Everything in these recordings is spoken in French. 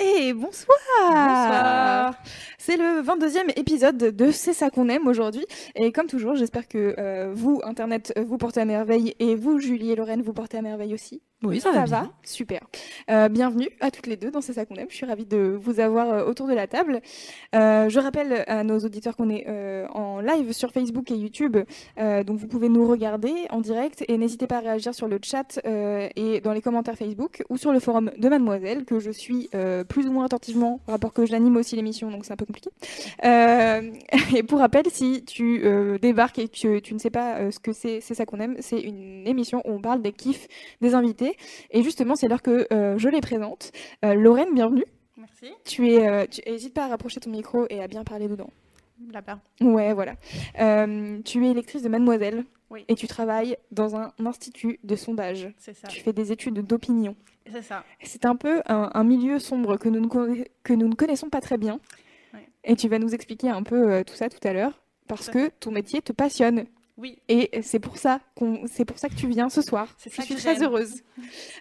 Et bonsoir Bonsoir. C'est le 22e épisode de C'est ça qu'on aime aujourd'hui. Et comme toujours, j'espère que euh, vous, Internet, euh, vous portez à merveille et vous, Julie et Lorraine, vous portez à merveille aussi. Oui, ça va bien. Super. Euh, bienvenue à toutes les deux dans C'est ça qu'on aime. Je suis ravie de vous avoir euh, autour de la table. Euh, je rappelle à nos auditeurs qu'on est en live sur Facebook et YouTube. Donc vous pouvez nous regarder en direct et n'hésitez pas à réagir sur le chat et dans les commentaires Facebook ou sur le forum de Mademoiselle que je suis plus ou moins attentivement, par rapport que j'anime aussi l'émission, donc c'est un peu compliqué. Et pour rappel, si tu débarques et que tu ne sais pas ce que c'est, c'est ça qu'on aime, c'est une émission où on parle des kiffs des invités. Et justement, c'est l'heure que euh, je les présente. Euh, Lorraine, bienvenue. Merci. Tu es, euh, tu, n'hésite pas à rapprocher ton micro et à bien parler dedans. Là-bas. Ouais, voilà. Euh, tu es lectrice de Mademoiselle Oui. et tu travailles dans un institut de sondage. C'est ça. Tu fais des études d'opinion. C'est ça. C'est un peu un, un milieu sombre que nous, ne que nous ne connaissons pas très bien. Ouais. Et tu vas nous expliquer un peu tout ça tout à l'heure, parce que ton métier te passionne. Oui. Et c'est pour ça qu'on, c'est pour ça que tu viens ce soir. C'est Je ça suis que très j'aime. heureuse.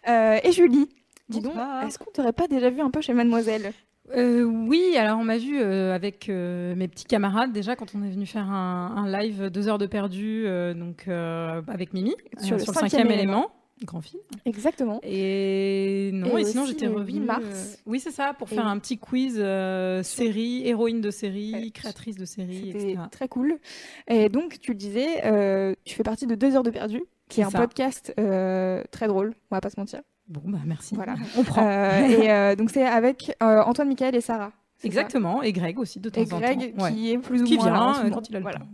Euh, et Julie, dis donc, est-ce qu'on t'aurait pas déjà vu un peu chez Mademoiselle? Euh, oui, alors on m'a vu euh, avec euh, mes petits camarades déjà quand on est venu faire un, un live deux heures de perdu, euh, donc euh, avec Mimi Sur euh, le sur cinquième cinquième élément. élément. Grand film. Exactement. Et non, Et et, sinon j'étais revenue. 8 mars. euh, oui, c'est ça, pour faire un petit quiz euh, série, héroïne de série, Ouais. créatrice de série, etc. très cool. Et donc, tu le disais, euh, tu fais partie de Deux heures de perdu, qui est, un ça. podcast très drôle, on va pas se mentir. Bon, bah merci. Voilà. On prend. Et donc, c'est avec Antoine, Michael et Sarah. Ça Exactement, et Greg aussi de temps Et en Greg. Ouais. qui est plus ou Qui moins là en vient euh, moment. quand il a le Voilà. temps.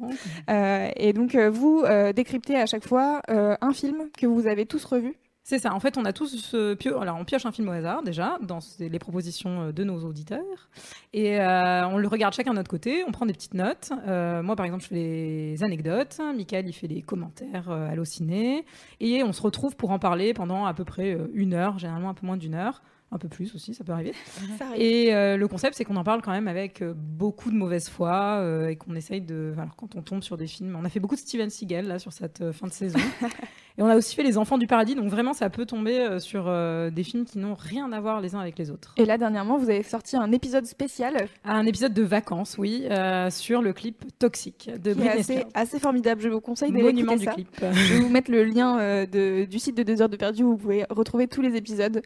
Euh, et donc, euh, vous euh, décryptez à chaque fois un film que vous avez tous revu. C'est ça. En fait, on a tous pio- alors on pioche un film au hasard déjà dans les propositions de nos auditeurs et euh, on le regarde chacun de notre côté. On prend des petites notes. Euh, moi, par exemple, je fais les anecdotes. Michael, il fait les commentaires euh, ciné et on se retrouve pour en parler pendant à peu près une heure, généralement un peu moins d'une heure. Un peu plus aussi, ça peut arriver. Ça arrive. Et euh, le concept, c'est qu'on en parle quand même avec euh, beaucoup de mauvaise foi euh, et qu'on essaye de. Alors, quand on tombe sur des films, on a fait beaucoup de Steven Seagal là sur cette fin de saison. et on a aussi fait Les Enfants du Paradis, donc vraiment, ça peut tomber euh, sur euh, des films qui n'ont rien à voir les uns avec les autres. Et là, dernièrement, vous avez sorti un épisode spécial Un épisode de vacances, oui, euh, sur le clip Toxique de qui est Britney assez, Spears. assez formidable. Je vous conseille d'aller écouter du ça. clip. Je vais vous mettre le lien euh, de- du site de 2 heures de perdu où vous pouvez retrouver tous les épisodes.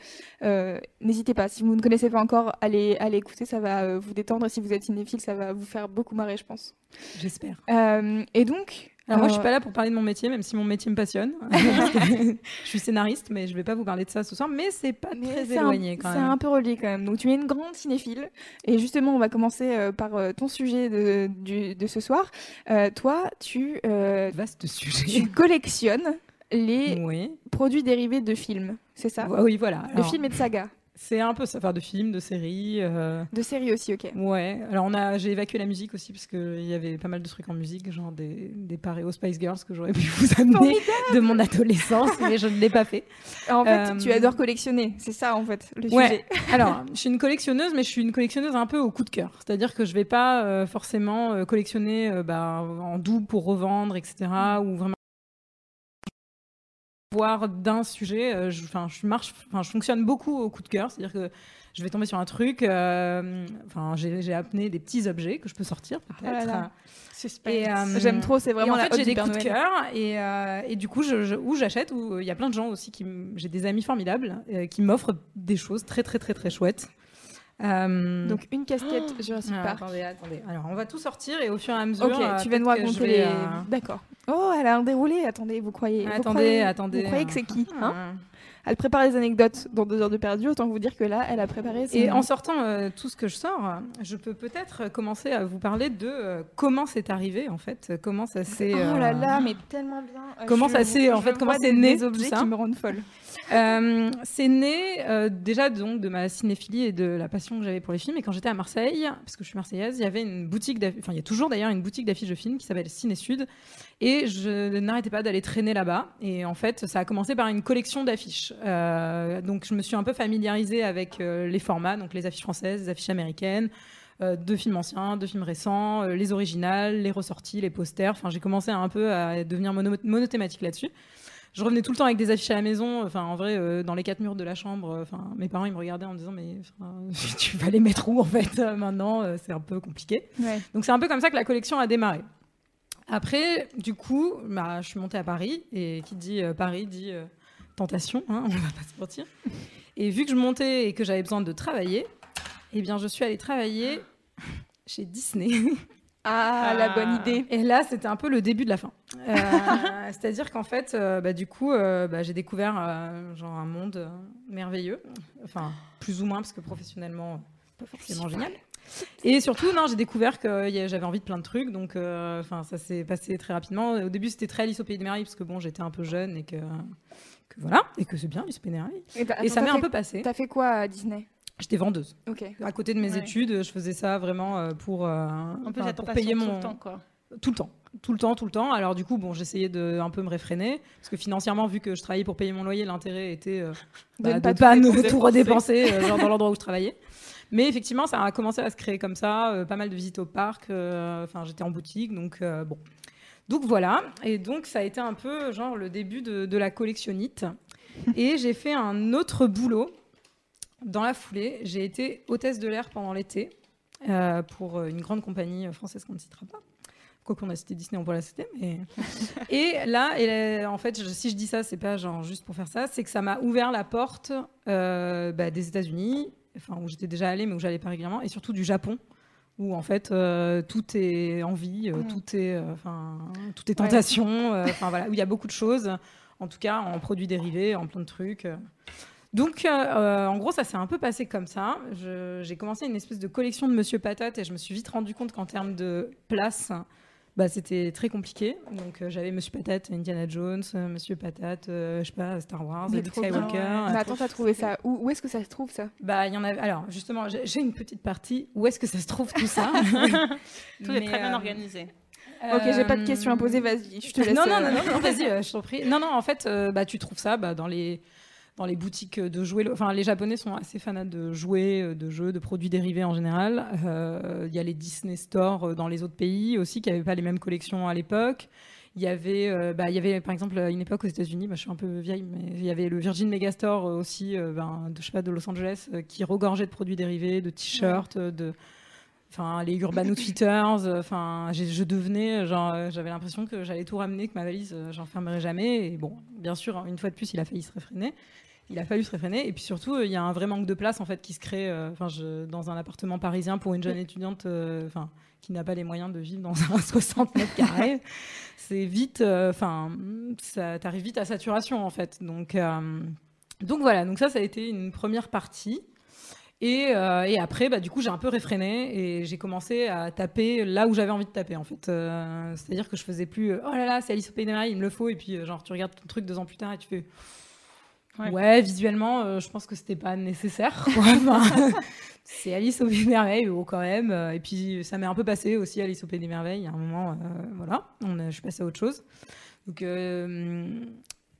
N'hésitez pas, si vous ne connaissez pas encore, allez, allez écouter, ça va vous détendre. Si vous êtes cinéphile, ça va vous faire beaucoup marrer, je pense. J'espère. Et donc. Alors moi, je suis pas là pour parler de mon métier, même si mon métier me passionne. Je suis scénariste, mais je vais pas vous parler de ça ce soir. Mais c'est pas mais très c'est un- éloigné quand C'est même. un peu relié quand même. Donc tu es une grande cinéphile. Et justement, on va commencer euh, par euh, ton sujet de, du- de ce soir. Euh, toi, tu, Vaste sujet. tu collectionnes les Oui. produits dérivés de films, c'est ça? Oui, voilà. De films et de sagas. C'est un peu ça, enfin de films, de séries. euh, De séries aussi, ok. Ouais. Alors on a, j'ai évacué la musique aussi parce qu'il y avait pas mal de trucs en musique, genre des, des paréos Spice Girls que j'aurais pu vous amener de mon adolescence, mais je ne l'ai pas fait. En fait, Euh, tu adores collectionner, c'est ça en fait le Ouais. sujet. Alors, je suis une collectionneuse, mais je suis une collectionneuse un peu au coup de cœur. C'est-à-dire que je vais pas euh, forcément euh, collectionner euh, bah, en double pour revendre, etc. Ou vraiment voir d'un sujet. euh, je, enfin, je marche, enfin, je fonctionne beaucoup au coup de cœur. C'est-à-dire que je vais tomber sur un truc. euh, Enfin, j'ai amené des petits objets que je peux sortir peut-être. Là là. Et, euh, J'aime trop, c'est vraiment et en la fait, j'ai des coups de cœur et, euh, et du coup, je, je- où j'achète, où il y a plein de gens aussi qui, j'ai des amis formidables qui m'offrent des choses très très très très chouettes. Euh, Donc une casquette Jurassic ah, Park. attendez, attendez. Alors, on va tout sortir et au fur et à mesure. Ok, euh, tu vas nous raconter les. euh, D'accord. Oh, elle a un déroulé. Attendez, vous croyez vous Attendez, croyez- attendez. Vous croyez que c'est qui hein Ah. Elle prépare les anecdotes dans deux heures de perdu. Autant vous dire que là, elle a préparé. son- Et en sortant euh, tout ce que je sors, je peux peut-être commencer à vous parler de euh, comment c'est arrivé en fait, euh, comment ça s'est. Oh euh, là là, mais tellement bien. Euh, Comment je- ça s'est- en fait, comment c'est né, Des objets tout ça qui me rendent folle. Euh, c'est né euh, déjà donc de ma cinéphilie et de la passion que j'avais pour les films. Et quand j'étais à Marseille, parce que je suis marseillaise, il y avait une boutique, enfin il y a toujours d'ailleurs une boutique d'affiches de films qui s'appelle Ciné Sud, et je n'arrêtais pas d'aller traîner là-bas. Et en fait, ça a commencé par une collection d'affiches. Euh, donc je me suis un peu familiarisée avec les formats, donc les affiches françaises, les affiches américaines. de films anciens, de films récents, les originales, les ressorties, les posters. Enfin, j'ai commencé un peu à devenir monothématique là-dessus je revenais tout le temps avec des affiches à la maison. Enfin, en vrai, euh, dans les quatre murs de la chambre, euh, enfin, mes parents ils me regardaient en me disant mais tu vas les mettre où en fait euh, maintenant C'est un peu compliqué. Donc c'est un peu comme ça que la collection a démarré. Après, du coup, bah, je suis montée à Paris et qui dit Paris dit tentation, hein, on va pas se mentir. Et vu que je montais et que j'avais besoin de travailler, eh bien, je suis allée travailler chez Disney. Ah, la bonne idée. Et là, c'était un peu le début de la fin. Euh, c'est-à-dire qu'en fait, euh, bah, du coup, euh, bah, j'ai découvert genre un monde merveilleux. Enfin, plus ou moins, parce que professionnellement, pas forcément génial. Et surtout, non, j'ai découvert que j'avais envie de plein de trucs, donc enfin, ça s'est passé très rapidement. Au début, c'était très Alice au Pays des Merveilles, parce que bon, j'étais un peu jeune et que, que voilà, et que c'est bien Alice au Pays des Merveilles. Et, et ça m'est un peu passé. T'as fait quoi à Disney? J'étais vendeuse. Ok. À côté de mes études, je faisais ça vraiment euh, pour, euh, un peu pour payer mon tout le temps, quoi. Tout le temps, tout le temps, tout le temps. Alors du coup, bon, j'essayais de un peu me réfréner parce que financièrement, vu que je travaillais pour payer mon loyer, l'intérêt était euh, de ne bah, pas, tout, redépenser genre dans l'endroit où je travaillais. Mais effectivement, ça a commencé à se créer comme ça, pas mal de visites au parc. Enfin, j'étais en boutique, donc bon. Donc voilà, et donc ça a été un peu genre le début de, de la collectionnite. et j'ai fait un autre boulot dans la foulée, j'ai été hôtesse de l'air pendant l'été euh, pour euh, une grande compagnie française qu'on ne citera pas. Quoi qu'on a cité Disney, on peut la citer. Mais... et là, en fait, si je dis ça, c'est pas genre juste pour faire ça, c'est que ça m'a ouvert la porte euh, bah, des États-Unis, enfin où j'étais déjà allée, mais où j'allais pas régulièrement, et surtout du Japon, où en fait tout est envie, mm. tout est, enfin, tout est tentation, enfin voilà, où il y a beaucoup de choses. En tout cas, en produits dérivés, en plein de trucs. Donc, euh, euh, en gros, ça s'est un peu passé comme ça. J'ai commencé une espèce de collection de Monsieur Patate et je me suis vite rendu compte qu'en termes de place, bah, c'était très compliqué. Donc, euh, j'avais Monsieur Patate, Indiana Jones, Monsieur Patate, je sais pas, Star Wars, Luke Skywalker. Mais attends, t'as trouvé ça Où, où est-ce que ça se trouve ça? Bah, il y en avait. Alors, justement, j'ai une petite partie. Où est-ce que ça se trouve tout ça? Tout est très bien organisé. Ok, j'ai pas de questions à poser, vas-y, je te laisse. Non, non, non, non, vas-y, je t'en prie. Non, non, en fait, bah, tu trouves ça bah, dans les dans les boutiques de jouets. Enfin, les Japonais sont assez fanats de jouets, euh, de jeux, de produits dérivés en général. Euh, il y a les Disney Store euh, dans les autres pays aussi qui n'avaient pas les mêmes collections à l'époque. Il y avait, bah, il y avait par exemple à une époque aux États-Unis, bah, je suis un peu vieille, mais il y avait le Virgin Megastore aussi, ben, de, je sais pas, de Los Angeles, qui regorgeait de produits dérivés, de t-shirts, de enfin les Urban Outfitters enfin je devenais genre j'avais l'impression que j'allais tout ramener que ma valise j'enfermerais jamais et bon bien sûr une fois de plus il a failli se réfréner il a fallu se réfréner. Et puis surtout, euh, il y a un vrai manque de place en fait qui se crée euh, dans un appartement parisien pour une jeune étudiante euh, enfin, qui n'a pas les moyens de vivre dans un 60 mètres carrés. C'est vite, enfin, ça t'arrive vite à saturation en fait. Donc, donc voilà, donc ça, ça a été une première partie. Et, et, après, bah, du coup, j'ai un peu réfréné et j'ai commencé à taper là où j'avais envie de taper, en fait. C'est-à-dire que je faisais plus oh là là, c'est Alice au Pays des Merveilles, il me le faut. Et puis, genre, tu regardes ton truc deux ans plus tard et tu fais Ouais, visuellement, euh, je pense que c'était pas nécessaire. c'est Alice au Pays des Merveilles, quand même. Euh, et puis, ça m'est un peu passé aussi, Alice au Pays des Merveilles. Il y a un moment, euh, voilà, on je suis passée à autre chose. Donc,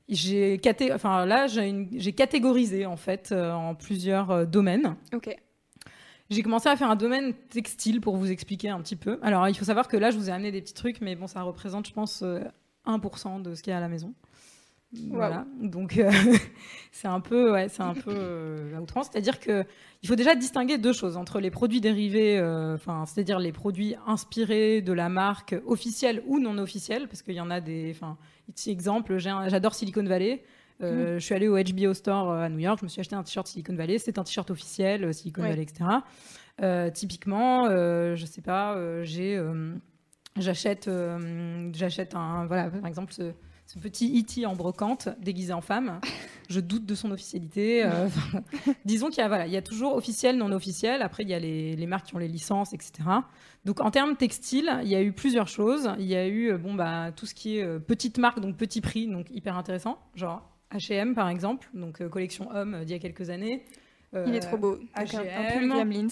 j'ai enfin, là, j'ai catégorisé, en fait, en plusieurs domaines. Ok. J'ai commencé à faire un domaine textile pour vous expliquer un petit peu. Alors, il faut savoir que là, je vous ai amené des petits trucs, mais bon, ça représente, je pense, 1% de ce qu'il y a à la maison. Voilà. Donc euh, c'est un peu, ouais, c'est un peu euh, la outrance. C'est-à-dire que il faut déjà distinguer deux choses entre les produits dérivés, euh, enfin, c'est-à-dire les produits inspirés de la marque officielle ou non officielle, parce qu'il y en a des. Enfin, exemple, j'adore Silicon Valley. Mm. Je suis allée au HBO Store à New York, je me suis acheté un t-shirt Silicon Valley, c'est un t-shirt officiel Silicon Valley, etc. typiquement, je sais pas, j'ai, j'achète, j'achète un, voilà, par exemple. Ce, ce petit E.T. en brocante, déguisé en femme. Je doute de son officialité. Euh, disons qu'il y, a, voilà, il y a toujours officiel, non officiel. Après, il y a les, les, marques qui ont les licences, etc. Donc, en termes textiles, il y a eu plusieurs choses. Il y a eu euh, bon, bah, tout ce qui est euh, petite marque, donc petit prix, donc hyper intéressant. Genre H&M par exemple, donc collection homme d'il y a quelques années. Il est trop beau. H&M.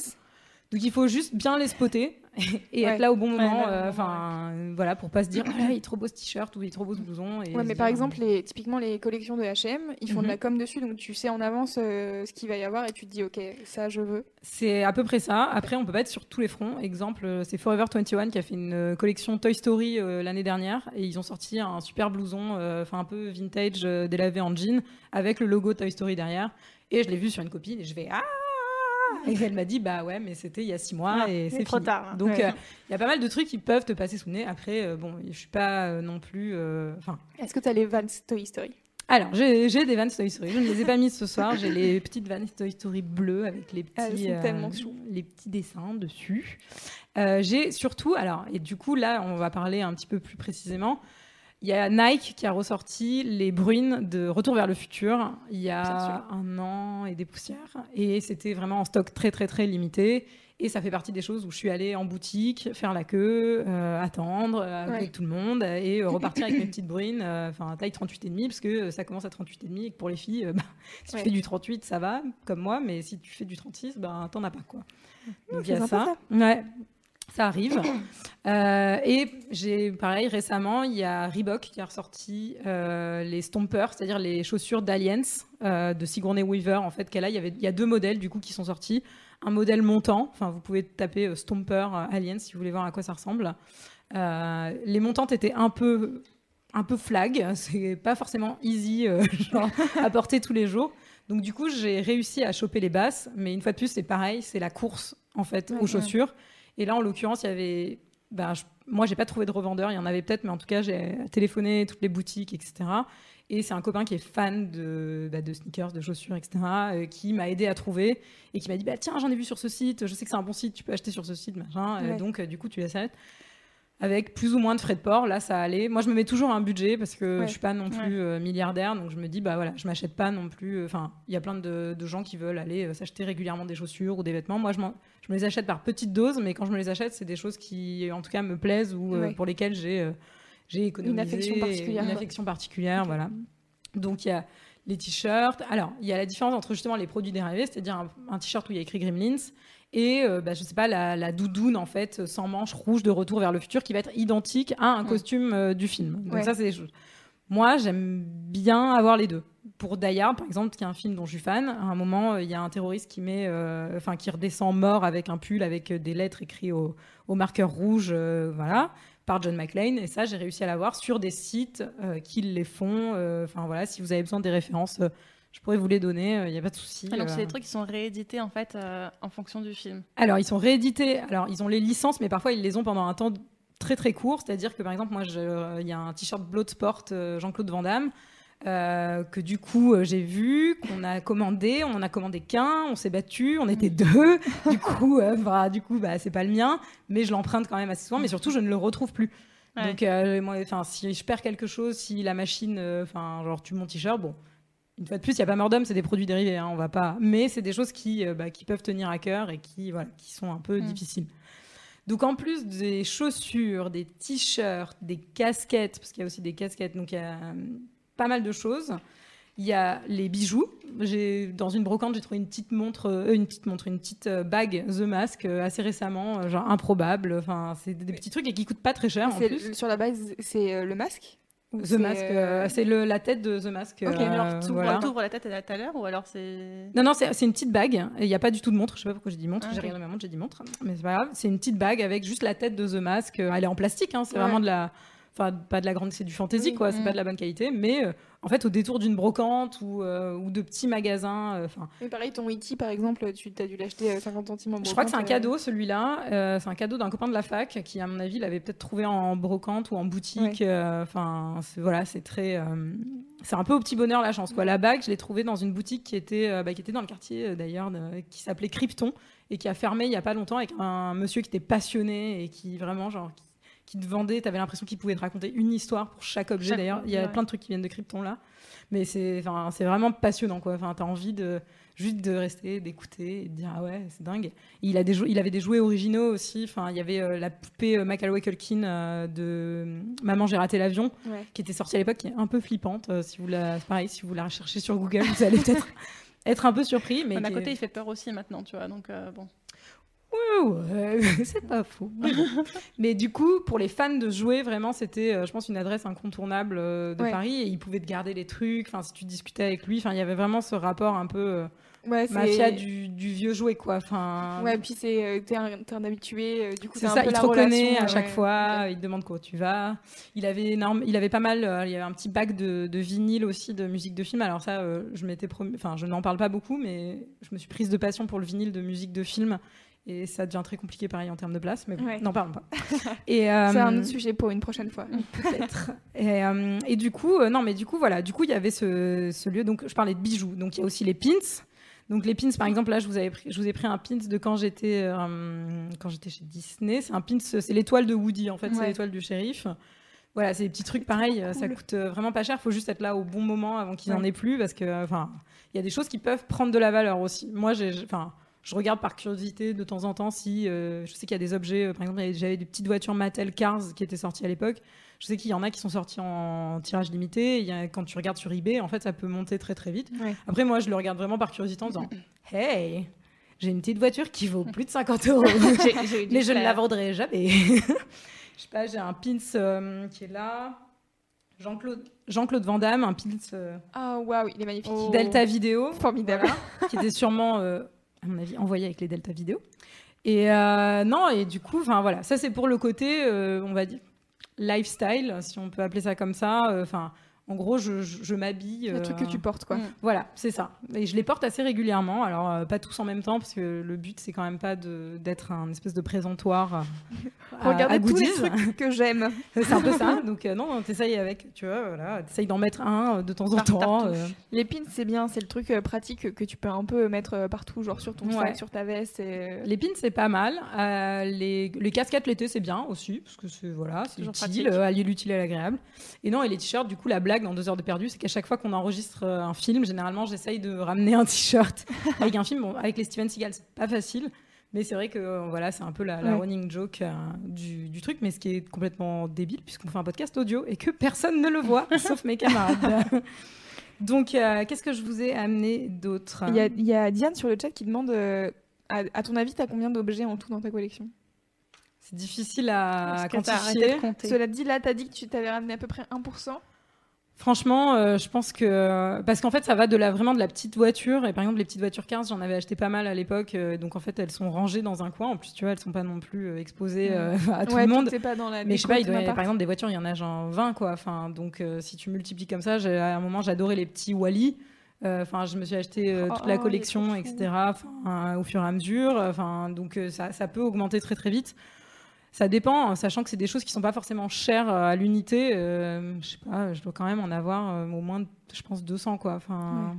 Donc il faut juste bien les spotter et être là au bon moment. Euh, enfin, voilà, pour pas se dire, ah il est trop beau ce t-shirt ou il est trop beau ce blouson. ouais, mais par exemple, les, typiquement les collections de H&M, ils font de la mhm. com dessus, donc tu sais en avance euh, ce qu'il va y avoir et tu te dis, ok, ça je veux. C'est à peu près ça. Après, on peut pas être sur tous les fronts. Exemple, euh, c'est Forever 21 qui a fait une collection Toy Story l'année dernière et ils ont sorti un super blouson, enfin un peu vintage, délavé en jean, avec le logo Toy Story derrière. Et je l'ai vu sur une copine et je vais, ah et elle m'a dit bah ouais mais c'était il y a six mois ah, et c'est trop tard. Hein. Donc euh, il y a pas mal de trucs qui peuvent te passer sous le nez. Après euh, bon je suis pas euh, non plus enfin. Est-ce que tu as les Vans Toy Story? Alors, j'ai des Vans Toy Story. Je ne les ai pas mises ce soir. J'ai les petites Vans Toy Story bleues avec les ah, petits, les petits dessins dessus. j'ai surtout, alors, et du coup, là, on va parler un petit peu plus précisément. Il y a Nike qui a ressorti les bruines de Retour vers le futur il y a un an et des poussières. Et c'était vraiment en stock très très très limité. Et ça fait partie des choses où je suis allée en boutique, faire la queue, euh, attendre euh, avec tout le monde et euh, repartir avec mes petites bruines, enfin taille 38,5 parce que ça commence à 38,5 et que pour les filles, bah, si tu fais du 38, ça va, comme moi, mais si tu fais du 36, ben t'en as pas quoi. Donc il y a ça. ça. Ouais. Ça arrive. Euh, et j'ai, pareil, récemment, il y a Reebok qui a ressorti euh, les Stompers, c'est-à-dire les chaussures d'Aliens euh, de Sigourney Weaver. En fait, qu'elle a, il y avait, il y a deux modèles du coup qui sont sortis. Un modèle montant, enfin, vous pouvez taper Stomper Aliens si vous voulez voir à quoi ça ressemble. les montantes étaient un peu, un peu flag. C'est pas forcément easy à porter tous les jours. Donc du coup, j'ai réussi à choper les basses, mais une fois de plus, c'est pareil, c'est la course en fait aux chaussures. Et là, en l'occurrence, il y avait. Ben, je... Moi, j'ai pas trouvé de revendeur. Il y en avait peut-être, mais en tout cas, j'ai téléphoné toutes les boutiques, etc. Et c'est un copain qui est fan de, bah, de sneakers, de chaussures, etc., euh, qui m'a aidé à trouver et qui m'a dit bah, Tiens, j'en ai vu sur ce site, je sais que c'est un bon site, tu peux acheter sur ce site, machin. Euh, donc, euh, du coup, tu laisses avec plus ou moins de frais de port. Là, ça allait. Moi, je me mets toujours un budget parce que je suis pas non plus euh, milliardaire, donc je me dis bah voilà, je m'achète pas non plus. Euh, enfin, il y a plein de, gens qui veulent aller euh, s'acheter régulièrement des chaussures ou des vêtements. Moi, je, je, me les achète par petites doses, mais quand je me les achète, c'est des choses qui, en tout cas, me plaisent ou pour lesquelles j'ai j'ai économisé une affection particulière. Une affection particulière, voilà. Donc il y a les t-shirts. Alors, il y a la différence entre justement les produits dérivés, c'est-à-dire un, un t-shirt où il y a écrit Gremlins et euh, bah, je sais pas la, doudoune en fait sans manches rouge de Retour vers le futur qui va être identique à un costume euh, du film. Donc ça c'est des choses. Moi j'aime bien avoir les deux. Pour Die Hard par exemple qui est un film dont je suis fan, à un moment euh, il y a un terroriste qui met, enfin qui redescend mort avec un pull avec des lettres écrites au, au marqueur rouge, voilà par John McClane et ça j'ai réussi à l'avoir sur des sites qui les font. Enfin voilà si vous avez besoin des références je pourrais vous les donner, il euh, n'y a pas de souci. Alors, c'est des euh. trucs qui sont réédités en fait euh, en fonction du film. Alors, ils sont réédités. Alors, ils ont les licences, mais parfois ils les ont pendant un temps très très court. C'est-à-dire que par exemple, moi, il y a un t-shirt Bloodsport Jean-Claude Van Damme. que du coup j'ai vu, qu'on a commandé, on en a commandé qu'un, on s'est battu, on était deux, du coup, bah, du coup, bah, c'est pas le mien, mais je l'emprunte quand même assez souvent, mais surtout je ne le retrouve plus. Donc, enfin, si je perds quelque chose, si la machine, enfin, genre tue mon t-shirt, bon, une fois de plus, il n'y a pas mort d'homme, c'est des produits dérivés, hein, on va pas. Mais c'est des choses qui, euh, bah, qui peuvent tenir à cœur et qui, voilà, qui sont un peu mm. difficiles. Donc en plus des chaussures, des t-shirts, des casquettes, parce qu'il y a aussi des casquettes, donc il y a euh, pas mal de choses. Il y a les bijoux. J'ai dans une brocante, j'ai trouvé une petite montre, euh, une petite montre, une petite bague The Mask assez récemment, genre improbable. Enfin, c'est des, petits trucs et qui coûtent pas très cher. En plus. Sur la base, c'est le masque? The Mask, euh, euh, c'est la tête de The Mask. Ok, mais alors tu voilà. ouvres la tête à tout à l'heure ou alors c'est. Non, non, c'est une petite bague. Il n'y a pas du tout de montre. Je sais pas pourquoi j'ai dit montre. Ah, j'ai regardé ma montre, j'ai dit montre. Mais c'est pas grave. C'est une petite bague avec juste la tête de The Mask. Elle est en plastique. Hein. C'est vraiment de la enfin pas de la grande, c'est du fantasy quoi, c'est pas de la bonne qualité, mais euh, en fait au détour d'une brocante ou, euh, ou de petits magasins. Euh, enfin. pareil, ton wiki par exemple, tu as dû l'acheter 50 centimes en brocante. Je crois que c'est un cadeau celui-là, c'est un cadeau d'un copain de la fac qui à mon avis l'avait peut-être trouvé en brocante ou en boutique. Enfin voilà, c'est très, c'est un peu au petit bonheur la chance quoi. La bague, je l'ai trouvée dans une boutique qui était, bah, qui était dans le quartier d'ailleurs, qui s'appelait Krypton et qui a fermé il y a pas longtemps avec un monsieur qui était passionné et qui vraiment genre qui te vendait, tu avais l'impression qu'il pouvait te raconter une histoire pour chaque objet. D'ailleurs, il y a plein de trucs qui viennent de Krypton là. Mais c'est vraiment passionnant, quoi. Enfin, tu as envie de. juste de rester, d'écouter et de dire ah ouais, c'est dingue. Il, a des il avait des jouets originaux aussi. Enfin, il y avait euh, la poupée euh, Macaulay Culkin euh, de Maman, j'ai raté l'avion, qui était sortie à l'époque, qui est un peu flippante. si vous la, pareil, si vous la recherchez sur Google, vous allez peut-être être un peu surpris. Mais d'un côté, il fait peur aussi maintenant, tu vois. Donc bon. Oui, ouais, c'est pas faux. Mais du coup, pour les fans de jouets, vraiment, c'était, je pense, une adresse incontournable de Paris et il pouvait te garder les trucs. Enfin, si tu discutais avec lui, enfin, il y avait vraiment ce rapport un peu ouais, mafia du, du, vieux jouet quoi. Enfin. Ouais, puis c'est euh, t'es un, un, habitué, euh, du coup c'est ça. il te reconnaît à chaque fois, il te demande comment tu vas. Il avait énorme, il avait pas mal, euh, il y avait un petit bac de, de vinyle aussi de musique de film. Alors ça, je m'étais enfin je n'en parle pas beaucoup, mais je me suis prise de passion pour le vinyle de musique de film. Et ça devient très compliqué pareil en termes de place, mais n'en parlons pas. et c'est un autre sujet pour une prochaine fois, peut-être. et, et, du coup, non, mais du coup voilà, du coup il y avait ce, ce, lieu. Donc je parlais de bijoux. Donc il y a aussi les pins. Donc les pins, par exemple, là, je vous, avais pris, je vous ai pris un pins de quand j'étais euh, quand j'étais chez Disney. C'est un pins, c'est l'étoile de Woody, en fait, c'est l'étoile du shérif. Voilà, c'est des petits trucs pareils, ça coûte euh, vraiment pas cher. Il faut juste être là au bon moment avant qu'il n'en ait plus, parce que, enfin, il y a des choses qui peuvent prendre de la valeur aussi. Moi, j'ai, enfin, je regarde par curiosité de temps en temps si euh, je sais qu'il y a des objets, par exemple, j'avais des petites voitures Mattel Cars qui étaient sorties à l'époque. Je sais qu'il y en a qui sont sortis en tirage limité. Y a, quand tu regardes sur eBay, en fait, ça peut monter très très vite. Après, moi, je le regarde vraiment par curiosité en disant Hey, j'ai une petite voiture qui vaut plus de 50 euros. Mais je ne la vendrai jamais. je sais pas, j'ai un pins euh, qui est là. Jean-Claude Jean-Claude Van Damme, un pins. Euh, ah waouh, il est magnifique. Delta Vidéo. Formidable. qui était sûrement, euh, à mon avis, envoyé avec les Delta Vidéo. Et non, et du coup, enfin voilà, ça c'est pour le côté, on va dire, lifestyle, si on peut appeler ça comme ça. Euh, enfin, en gros, je, je, m'habille. Le truc que tu portes, quoi. Mm. Voilà, c'est ça. Et je les porte assez régulièrement. Alors, euh, pas tous en même temps, parce que le but, c'est quand même pas d'être un espèce de présentoir. Euh, Regardez tous les trucs que j'aime. c'est un peu ça. Donc, non, t'essayes avec, tu vois, voilà. T'essayes d'en mettre un de temps en temps. Les pins, c'est bien. C'est le truc pratique que tu peux un peu mettre partout, genre sur ton sac, sur ta veste. Et... Les pins, c'est pas mal. les, les casquettes l'été, c'est bien aussi, parce que c'est voilà, utile, allier l'utile à l'agréable. Et non, et les t-shirts, du coup, la blague dans deux heures de perdu, c'est qu'à chaque fois qu'on enregistre euh, un film, généralement, j'essaye de ramener un t-shirt avec un film. Bon, avec les Steven Seagal, c'est pas facile. Mais c'est vrai que euh, voilà, c'est un peu la, running joke euh, du, truc, mais ce qui est complètement débile puisqu'on fait un podcast audio et que personne ne le voit, sauf mes camarades. Donc, qu'est-ce que je vous ai amené d'autre? Il y, a Diane sur le chat qui demande à, ton avis, tu as combien d'objets en tout dans ta collection? C'est difficile à quantifier. Cela dit, là, tu as dit que tu t'avais ramené à peu près 1%. Franchement, euh, je pense que parce qu'en fait, ça va de la vraiment de la petite voiture et par exemple les petites voitures 15, j'en avais acheté pas mal à l'époque, euh, donc en fait elles sont rangées dans un coin. En plus, tu vois, elles sont pas non plus euh, exposées à tout le monde. Pas dans la mais je sais pas, il doit, par exemple des voitures, il y en a genre 20 quoi. Enfin, donc si tu multiplies comme ça, à un moment j'adorais les petits Wally. Enfin, je me suis acheté toute la oh, collection, etc. au fur et à mesure. Enfin, donc ça, ça peut augmenter très très vite. Ça dépend, hein, sachant que c'est des choses qui sont pas forcément chères euh, à l'unité. Euh, je sais pas, je dois quand même en avoir euh, au moins, je pense, 200 quoi. Enfin,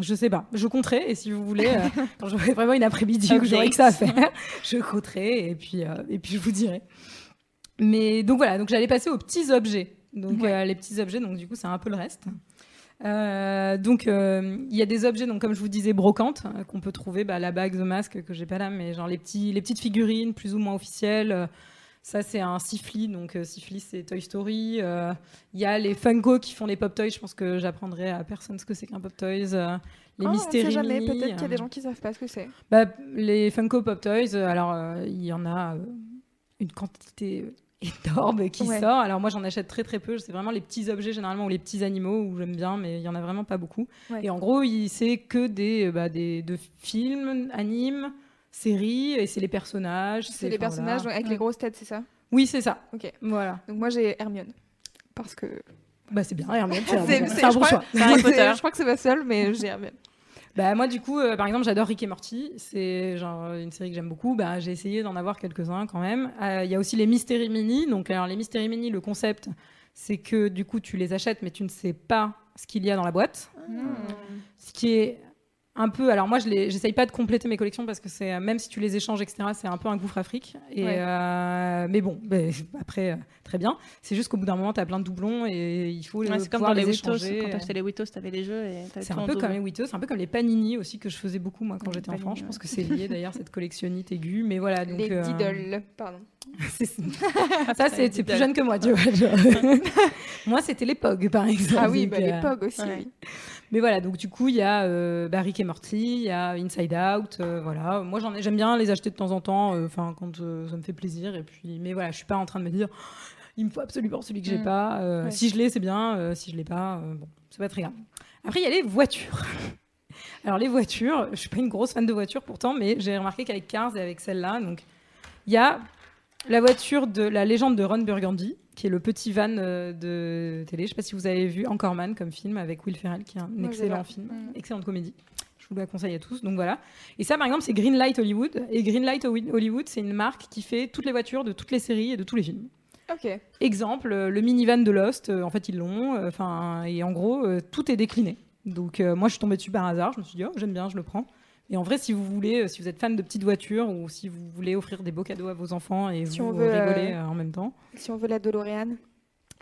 je sais pas. Je compterai et si vous voulez, quand j'aurai vraiment une après-midi où j'aurai que ça à faire, je compterai et puis et puis je vous dirai. Mais donc voilà, donc j'allais passer aux petits objets. Donc les petits objets, donc du coup c'est un peu le reste. Euh, donc euh, il y a des objets, donc comme je vous disais, brocantes euh, qu'on peut trouver, bah, la bague, the mask que j'ai pas là, mais genre les petits, les petites figurines plus ou moins officielles. ça c'est un Sifli, donc Sifli c'est Toy Story. Il y a les Funko qui font les pop toys. Je pense que j'apprendrai à personne ce que c'est qu'un pop toys. les oh, Mystery jamais. Peut-être qu'il y a des gens qui savent pas ce que c'est. Bah, les Funko Pop Toys, alors il y en a une quantité énorme qui sort. Alors moi j'en achète très très peu. C'est vraiment les petits objets généralement ou les petits animaux où j'aime bien, mais il y en a vraiment pas beaucoup. Et en gros, c'est que des, bah, des de films, animes, séries, et c'est les personnages. C'est les personnages avec les grosses têtes, c'est ça? Oui, c'est ça. Ok. Voilà. Donc moi j'ai Hermione parce que. Bah c'est bien Hermione. C'est un, bon choix. Je crois que c'est pas seul, mais j'ai Hermione. Bah, moi, du coup, euh, par exemple, j'adore Rick et Morty. C'est genre une série que j'aime beaucoup. Bah, j'ai essayé d'en avoir quelques-uns quand même. Euh, il y a aussi les Mystery Mini. Donc, alors, les Mystery Mini, le concept, c'est que du coup, tu les achètes, mais tu ne sais pas ce qu'il y a dans la boîte. Hmm. Ce qui est un peu. Alors moi, je j'essaye pas de compléter mes collections parce que c'est euh, même si tu les échanges, etc. C'est un peu un gouffre Afrique. Et Ouais. euh, mais bon, après euh, très bien. C'est juste qu'au bout d'un moment, t'as plein de doublons et il faut Ouais, les c'est comme dans les les Witos. échanger. Quand t'achetais les Witos, t'avais les jeux C'est un peu double. comme les Witos, c'est un peu comme les Panini aussi que je faisais beaucoup moi quand j'étais enfant. Je pense que c'est lié d'ailleurs cette collectionnite aiguë. Mais voilà, donc les euh, Diddle, pardon. c'est- ça c'est plus jeune que moi, tu vois. moi c'était les Pog par exemple. Ah oui, bah, les POG aussi. ouais. oui. Mais voilà, donc du coup, il y a euh, bah, Rick et Morty, il y a Inside Out, euh, voilà. Moi, j'en ai, j'aime bien les acheter de temps en temps, euh, enfin quand euh, ça me fait plaisir. Et puis, mais voilà, je suis pas en train de me dire, il me faut absolument celui que j'ai Mm. pas. Ouais. Si je l'ai, c'est bien. si je l'ai pas, bon, c'est pas très grave. Après, il y a les voitures. Alors les voitures, je suis pas une grosse fan de voitures pourtant, mais j'ai remarqué qu'avec Cars et avec celle-là, donc il y a la voiture de la légende de Ron Burgundy, qui est le petit van euh, de télé. Je sais pas si vous avez vu Anchorman comme film avec Will Ferrell, qui est un Moi, excellent film, Mm. excellente comédie. Je vous la conseille à tous. Donc voilà. Et ça, par exemple, c'est Greenlight Hollywood. Et Greenlight Holly- Hollywood, c'est une marque qui fait toutes les voitures de toutes les séries et de tous les films. Ok. Exemple, euh, le minivan de Lost, euh, en fait, ils l'ont. Enfin, et en gros, tout est décliné. Donc, euh, moi, je suis tombée dessus par hasard. Je me suis dit, oh, j'aime bien, je le prends. Et en vrai, si vous voulez, euh, si vous êtes fan de petites voitures ou si vous voulez offrir des beaux cadeaux à vos enfants et Si vous on veut, rigoler euh, euh, en même temps, Si on veut la DeLorean.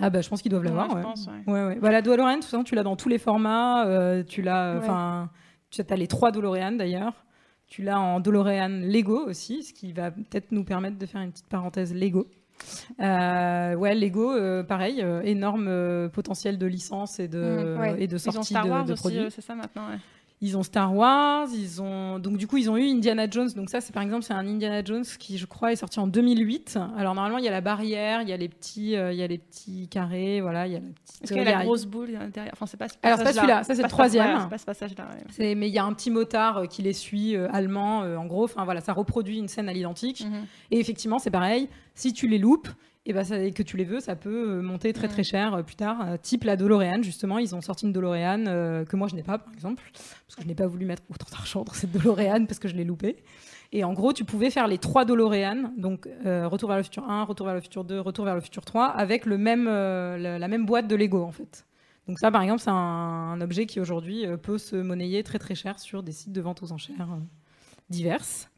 ah bah, je pense qu'ils doivent Ouais, l'avoir. je ouais. pense, ouais. Ouais, ouais. Bah, la DeLorean, de toute façon, tu l'as dans tous les formats. euh, tu l'as, Ouais. enfin, tu as les trois DeLorean d'ailleurs. Tu l'as en DeLorean Lego aussi, ce qui va peut-être nous permettre de faire une petite parenthèse Lego. Euh, ouais, Lego, euh, pareil, euh, énorme euh, potentiel de licence et de, Mm, ouais. et de Ils ont sortie Star de, Wars de produits. c'est ça maintenant. ouais. Ils ont Star Wars, ils ont donc du coup ils ont eu Indiana Jones. Donc ça c'est par exemple c'est un Indiana Jones qui je crois est sorti en 2008. Alors normalement il y a la barrière, il y a les petits, euh, il y a les petits carrés, voilà, il y a la petite. Qu'il y a euh, la grosse boule à l'intérieur Enfin, c'est pas ce Alors, c'est pas celui-là, ça, c'est le troisième. c'est pas ce passage-là. ouais. C'est- mais il y a un petit motard euh, qui les suit, euh, allemand, euh, en gros. Enfin voilà, ça reproduit une scène à l'identique. Mhm. Et effectivement, c'est pareil. Si tu les loupes et, ben ça, et que tu les veux, ça peut euh, monter très très Mhm. cher euh, plus tard. Euh, type la DeLorean, justement, ils ont sorti une DeLorean euh, que moi je n'ai pas, par exemple, parce que je n'ai pas voulu mettre autant d'argent dans cette DeLorean parce que je l'ai loupée. Et en gros, tu pouvais faire les trois DeLorean, donc euh, Retour vers le futur 1, Retour vers le futur 2, Retour vers le futur 3, avec le même, euh, la, la même boîte de Lego en fait. Donc ça, par exemple, c'est un, un objet qui aujourd'hui peut se monnayer très très cher sur des sites de vente aux enchères diverses.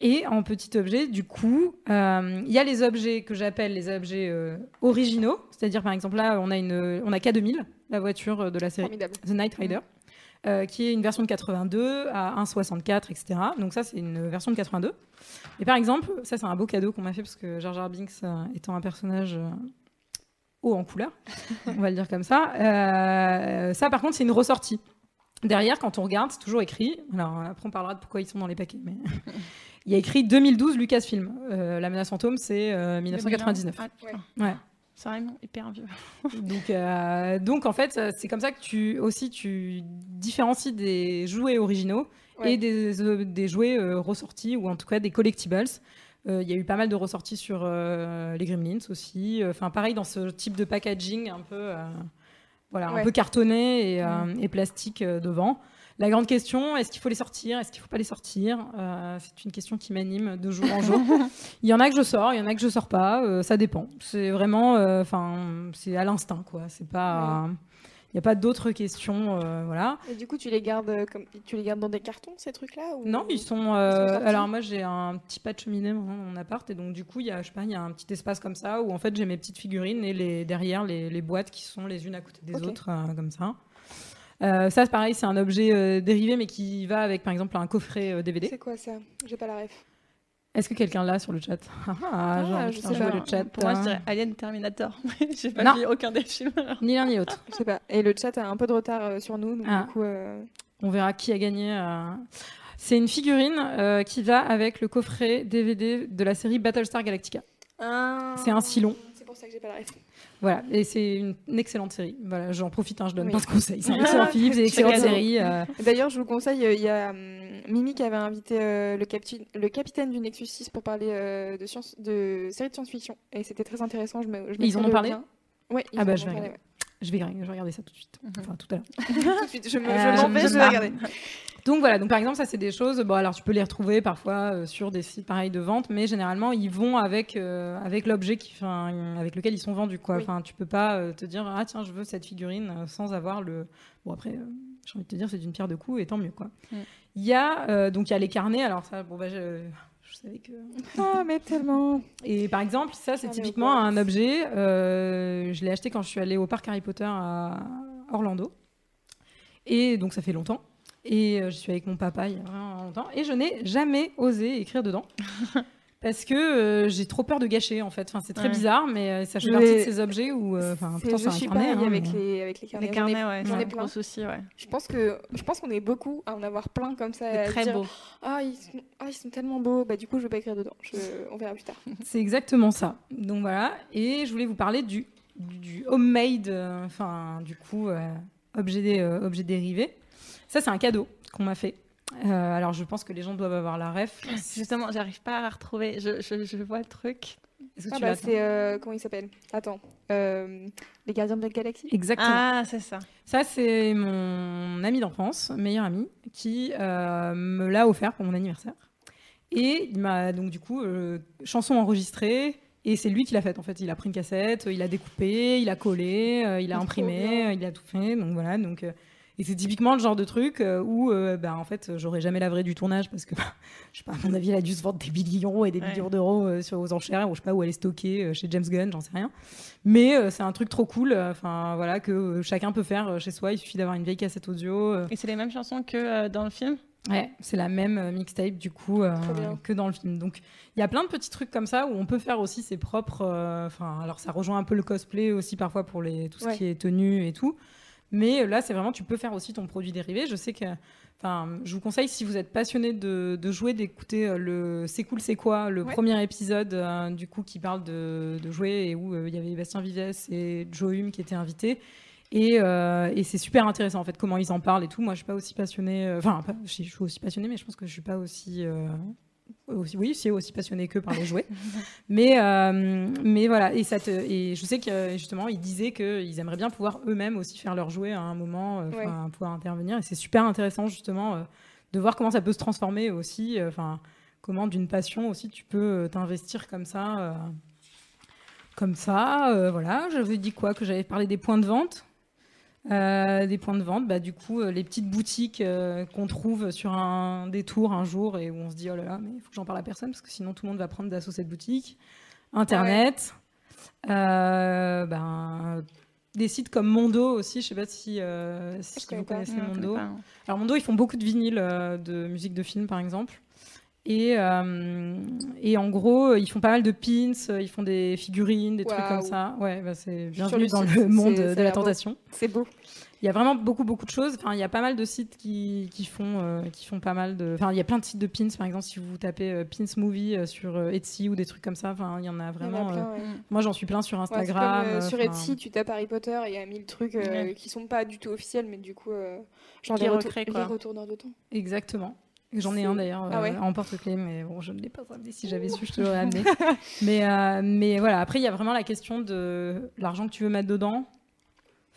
Et en petit objet, du coup, euh, il y a les objets que j'appelle les objets euh, originaux. C'est-à-dire, par exemple, là, on a, une, on a K2000, la voiture euh, de la série Formidable. The Night Rider, euh, qui est une version de 82 à 1,64, etc. Donc ça, c'est une version de 82. Et par exemple, ça, c'est un beau cadeau qu'on m'a fait parce que Jar Jar Binks, étant un personnage haut en couleur, on va le dire comme ça, ça, par contre, c'est une ressortie. Derrière, quand on regarde, c'est toujours écrit. Alors après, on parlera de pourquoi ils sont dans les paquets, mais il y a écrit 2012 Lucasfilm. Euh, la menace fantôme, c'est euh, 1999. Ah, putain. Ouais. C'est vraiment hyper vieux. Donc, euh, donc en fait, euh, c'est comme ça que tu aussi tu différencies des jouets originaux Ouais. et des, euh, des jouets euh, ressortis ou en tout cas des collectibles. Euh, Il y a eu pas mal de ressorties sur euh, les Gremlins aussi. Enfin, pareil dans ce type de packaging un peu, euh, voilà, Ouais. un peu cartonné et, euh, et plastique euh, devant. La grande question, est-ce qu'il faut les sortir Est-ce qu'il ne faut pas les sortir Euh, C'est une question qui m'anime de jour en jour. il y en a que je sors, il y en a que je sors pas. euh, ça dépend. C'est vraiment, euh, enfin, c'est à l'instinct, quoi. C'est pas, il n'y a pas d'autres questions, euh, voilà. Et du coup, tu les gardes euh, comme tu les gardes dans des cartons ces trucs-là ou... Non, ils sont. Ils sont sortis alors moi, j'ai un petit pas de cheminée dans mon appart, et donc du coup, il y a, je sais pas, il y a un petit espace comme ça où en fait j'ai mes petites figurines et les derrière les, les boîtes qui sont les unes à côté des autres, euh, comme ça. Euh, ça, c'est pareil, c'est un objet euh, dérivé, mais qui va avec, par exemple, un coffret euh, DVD. C'est quoi ça? J'ai pas la ref. Est-ce que quelqu'un l'a sur le chat? Ah, Ah, envie je sais pas. le chat. Pour moi, je hein. dirais Alien Terminator. J'ai pas Non. vu aucun des films. alors. Ni l'un ni l'autre. Je sais pas. Et le chat a un peu de retard euh, sur nous, donc Ah. du coup. euh, On verra qui a gagné. euh. C'est une figurine euh, qui va avec le coffret DVD de la série Battlestar Galactica. C'est un silon. Que j'ai pas la ref. Voilà, et c'est une, une excellente série. Voilà, j'en profite, hein, je donne Oui. pas de conseils. C'est un excellent film, c'est une excellente série. euh, D'ailleurs, je vous conseille, euh, il y a hum, Mimi qui avait invité euh, le, capti- le capitaine du Nexus 6 pour parler euh, de, science, de séries de science-fiction. Et c'était très intéressant. Je me, je Ils en ont parlé. Ouais, ils Ah en bah, ont je vais parlé, regarder. Je, vais, je vais regarder ça tout de suite. Mhm. Enfin, tout à l'heure. Tout de suite, je me- je Euh, m'en vais, je vais pas. regarder. Donc voilà, donc par exemple, ça c'est des choses, bon alors tu peux les retrouver parfois euh, sur des sites pareils de vente, mais généralement ils vont avec, euh, avec l'objet qui, avec lequel ils sont vendus. Quoi. Oui. Enfin, tu peux pas euh, te dire, ah tiens, je veux cette figurine euh, sans avoir le. Bon après, euh, j'ai envie de te dire, c'est une pierre de coups et tant mieux quoi. Mm. Il y a euh, donc il y a les carnets. Alors ça, bon bah je savais que. Ah, mais tellement. Et par exemple, ça c'est typiquement un objet. euh, je l'ai acheté quand je suis allée au parc Harry Potter à Orlando. Et donc ça fait longtemps. Et euh, je suis avec mon papa il y a vraiment longtemps. Et je n'ai jamais osé écrire dedans. Parce que euh, j'ai trop peur de gâcher en fait. Enfin, c'est très Ouais. bizarre, mais euh, ça fait partie de ces objets où. euh, Enfin, C'est- pourtant, je suis carnet. pareil hein, avec, mais- les, avec les carnets. Les J'en ai- carnets, ouais, j'en ai plein. gros souci, ouais. Je pense que je pense qu'on est beaucoup à en avoir plein comme ça. à Très dire, beau. Ah ils, sont, ah, ils sont tellement beaux. Bah, du coup, je vais pas écrire dedans. Je- on verra plus tard. C'est exactement ça. Donc voilà. Et je voulais vous parler du, homemade, euh, enfin, du coup, euh, objet, dé- euh, objet dérivé. Ça, c'est un cadeau qu'on m'a fait. Euh, alors, je pense que les gens doivent avoir la ref. Justement, j'arrive pas à la retrouver. Je, je, je vois le truc. Est-ce que Ah, tu bah, c'est. euh, comment il s'appelle? Attends. Euh, les gardiens de la galaxie? Exactement. Ah, c'est ça. Ça, c'est mon ami d'enfance, meilleur ami, qui euh, me l'a offert pour mon anniversaire. Et il m'a donc du coup euh, chanson enregistrée. Et c'est lui qui l'a faite en fait. Il a pris une cassette, il a découpé, il a collé, euh, il a imprimé, il a tout fait. Donc voilà. Donc euh, et c'est typiquement le genre de truc euh, où euh, bah, en fait j'aurais jamais la vraie du tournage parce que bah, je sais pas à mon avis elle a dû se vendre des millions et des Ouais. millions d'euros euh, sur aux enchères ou je sais pas où elle est stockée euh, chez James Gunn, j'en sais rien. Mais c'est un truc trop cool. Enfin voilà que chacun peut faire chez soi. Il suffit d'avoir une vieille cassette audio. Et c'est les mêmes chansons que dans le film? Ouais, c'est la même mixtape du coup que dans le film. Donc il y a plein de petits trucs comme ça où on peut faire aussi ses propres. Enfin, alors ça rejoint un peu le cosplay aussi parfois pour les tout ce Ouais. qui est tenue et tout. Mais euh, là, c'est vraiment tu peux faire aussi ton produit dérivé. Je sais que. Enfin, je vous conseille si vous êtes passionné de, de jouer d'écouter euh, le C'est cool, c'est quoi le Ouais. premier épisode euh, du coup qui parle de, de jouer et où euh, il y avait Bastien Vives et Joe Hume qui étaient invités. Et, euh, et c'est super intéressant en fait comment ils en parlent et tout. Moi, je suis pas aussi passionnée. Enfin, pas- je suis je suis aussi passionnée, mais je pense que je suis pas aussi. Oui, c'est aussi passionnée que par les jouets. mais, euh, mais voilà. Et, ça te- et je sais que justement, ils disaient qu'ils aimeraient bien pouvoir eux-mêmes aussi faire leurs jouets à un moment, euh, Ouais. pouvoir intervenir. Et c'est super intéressant justement euh, de voir comment ça peut se transformer aussi. Enfin, comment d'une passion aussi tu peux t'investir comme ça. comme ça, voilà. Je vous dit quoi? Que j'avais parlé des points de vente. Euh, des points de vente, bah, du coup, euh, les petites boutiques euh, qu'on trouve sur un détour un jour et où on se dit oh là là, mais il faut que j'en parle à personne parce que sinon tout le monde va prendre d'assaut cette boutique. Internet, euh, ben, des sites comme Mondo aussi, je sais pas si, vous pas. connaissez Non, Mondo. pas, hein. Alors Mondo, ils font beaucoup de vinyles de musique de film, par exemple. Et, et en gros, ils font pas mal de pins, ils font des figurines, des trucs comme ça. Ouais, bah, c'est bienvenue dans le monde de la tentation. C'est beau. Il y a vraiment beaucoup beaucoup de choses. Enfin, il y a pas mal de sites qui, qui font euh, qui font pas mal de. Enfin, il y a plein de sites de pins. Par exemple, si vous tapez euh, pins movie euh, sur euh, Etsy ou des trucs comme ça. Enfin, il y en a y en a vraiment. plein, ouais. Moi, j'en suis plein sur Ouais, Instagram. comme, sur Etsy, tu tapes Harry Potter et il y a mille trucs Ouais. qui sont pas du tout officiels, mais du coup, retour- recréent, les quoi. retourneurs de temps. Exactement. J'en ai un d'ailleurs Ah euh, ouais en porte-clés, mais bon, je ne l'ai pas amené. Si j'avais su, je te l'aurais amené. mais, euh, mais voilà, après, il y a vraiment la question de l'argent que tu veux mettre dedans.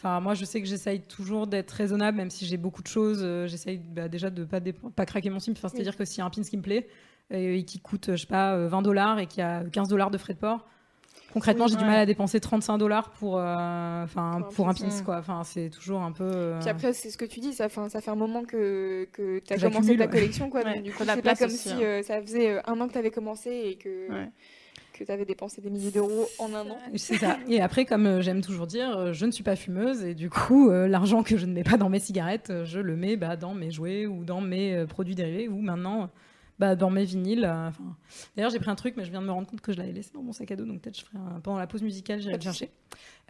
Enfin, moi, je sais que j'essaye toujours d'être raisonnable, même si j'ai beaucoup de choses. euh, j'essaye bah, déjà de pas, pas craquer mon sim. Enfin, C'est-à-dire que s'il y a un pin qui me plaît et, et qui coûte, je sais pas, euh, 20 dollars et qu'il y a 15 dollars de frais de port, concrètement, Oui, j'ai du mal à dépenser 35 dollars pour, euh, enfin, Pour un pour un pins, quoi. Enfin, c'est toujours un peu. euh, Puis après, c'est ce que tu dis, ça fait, ça fait un moment que, que tu as Que commencé ta ouais. collection. Quoi, Ouais, donc, du coup, c'est pas comme aussi, si hein. euh, ça faisait euh, un an que tu avais commencé et que, Ouais. Que tu avais dépensé des milliers d'euros en un an. C'est ça. Et après, comme euh, j'aime toujours dire, euh, je ne suis pas fumeuse et du coup, euh, l'argent que je ne mets pas dans mes cigarettes, je le mets bah, dans mes jouets ou dans mes produits dérivés ou maintenant bah, dans mes vinyles. enfin. D'ailleurs, j'ai pris un truc, mais je viens de me rendre compte que je l'avais laissé dans mon sac à dos, donc peut-être je ferai un- pendant la pause musicale, j'irai le chercher.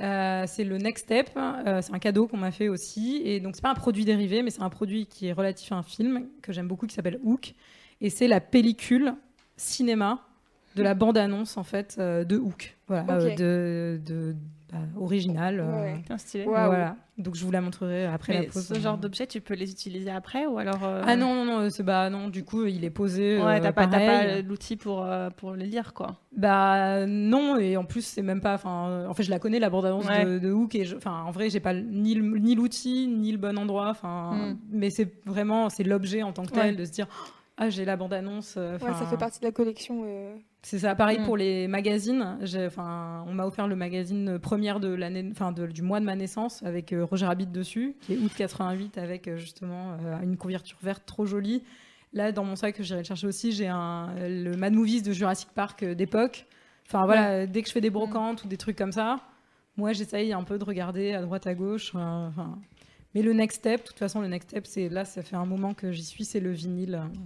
Euh, c'est le Next Step. euh, c'est un cadeau qu'on m'a fait aussi, et donc c'est pas un produit dérivé, mais c'est un produit qui est relatif à un film que j'aime beaucoup qui s'appelle Hook, et c'est la pellicule cinéma de la bande-annonce en fait euh, de Hook, voilà, euh, de, de bah, original. euh, Ouais. Stylé. Voilà. Donc je vous la montrerai après Mais la pause. ce genre d'objet, tu peux les utiliser après ou alors euh, Ah non non non, c'est bah non. Du coup, il est posé. Ouais, euh, t'as pas, pas l'outil pour, euh, pour les lire, quoi. Bah non et en plus c'est même pas. Enfin, en fait je la connais la bande annonce Ouais. de, de Hook et enfin en vrai j'ai pas ni le- ni l'outil ni le bon endroit. Enfin, Mm. mais c'est vraiment c'est l'objet en tant que tel Ouais. de se dire. Ah, j'ai la bande-annonce. euh, Ouais, ça fait partie de la collection. euh, C'est ça, pareil Mm. pour les magazines. Enfin, on m'a offert le magazine première de l'année, enfin de- du mois de ma naissance avec euh, Roger Rabbit dessus, qui est août 88 avec euh, justement euh, une couverture verte trop jolie. Là, dans mon sac, j'irai le chercher aussi. J'ai un le Mad Movies de Jurassic Park euh, d'époque. Enfin voilà, euh, dès que je fais des brocantes ou des trucs comme ça, moi j'essaye un peu de regarder à droite à gauche. euh, Enfin, mais le next step, de toute façon, le next step, c'est là, ça fait un moment que j'y suis, c'est le vinyle euh,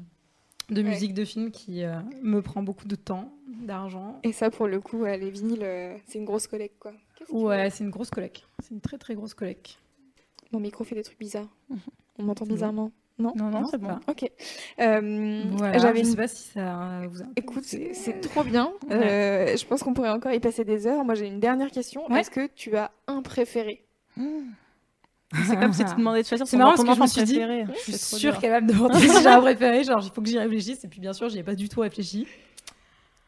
de Ouais. musique de film qui euh, me prend beaucoup de temps, d'argent. Et ça, pour le coup, ouais, les vinyles, euh, c'est une grosse collecte, quoi. Ouais, c'est une grosse collecte. C'est une très très grosse collecte. Mon micro fait des trucs bizarres. On m'entend bizarrement. Non Non, non, Non, c'est bon. pas. Ok. Euh, Voilà, J'avais je sais pas si ça vous a... Écoute, c'est trop bien. Je pense qu'on pourrait encore y passer des heures. Moi, j'ai une dernière question. Est-ce que tu as un préféré? C'est comme si tu demandais de choisir C'est ton marrant parce que je me suis dit, préféré. Je suis sûre qu'elle va me demander si j'ai un préféré. Genre, il faut que j'y réfléchisse. Et puis, bien sûr, j'y ai pas du tout réfléchi.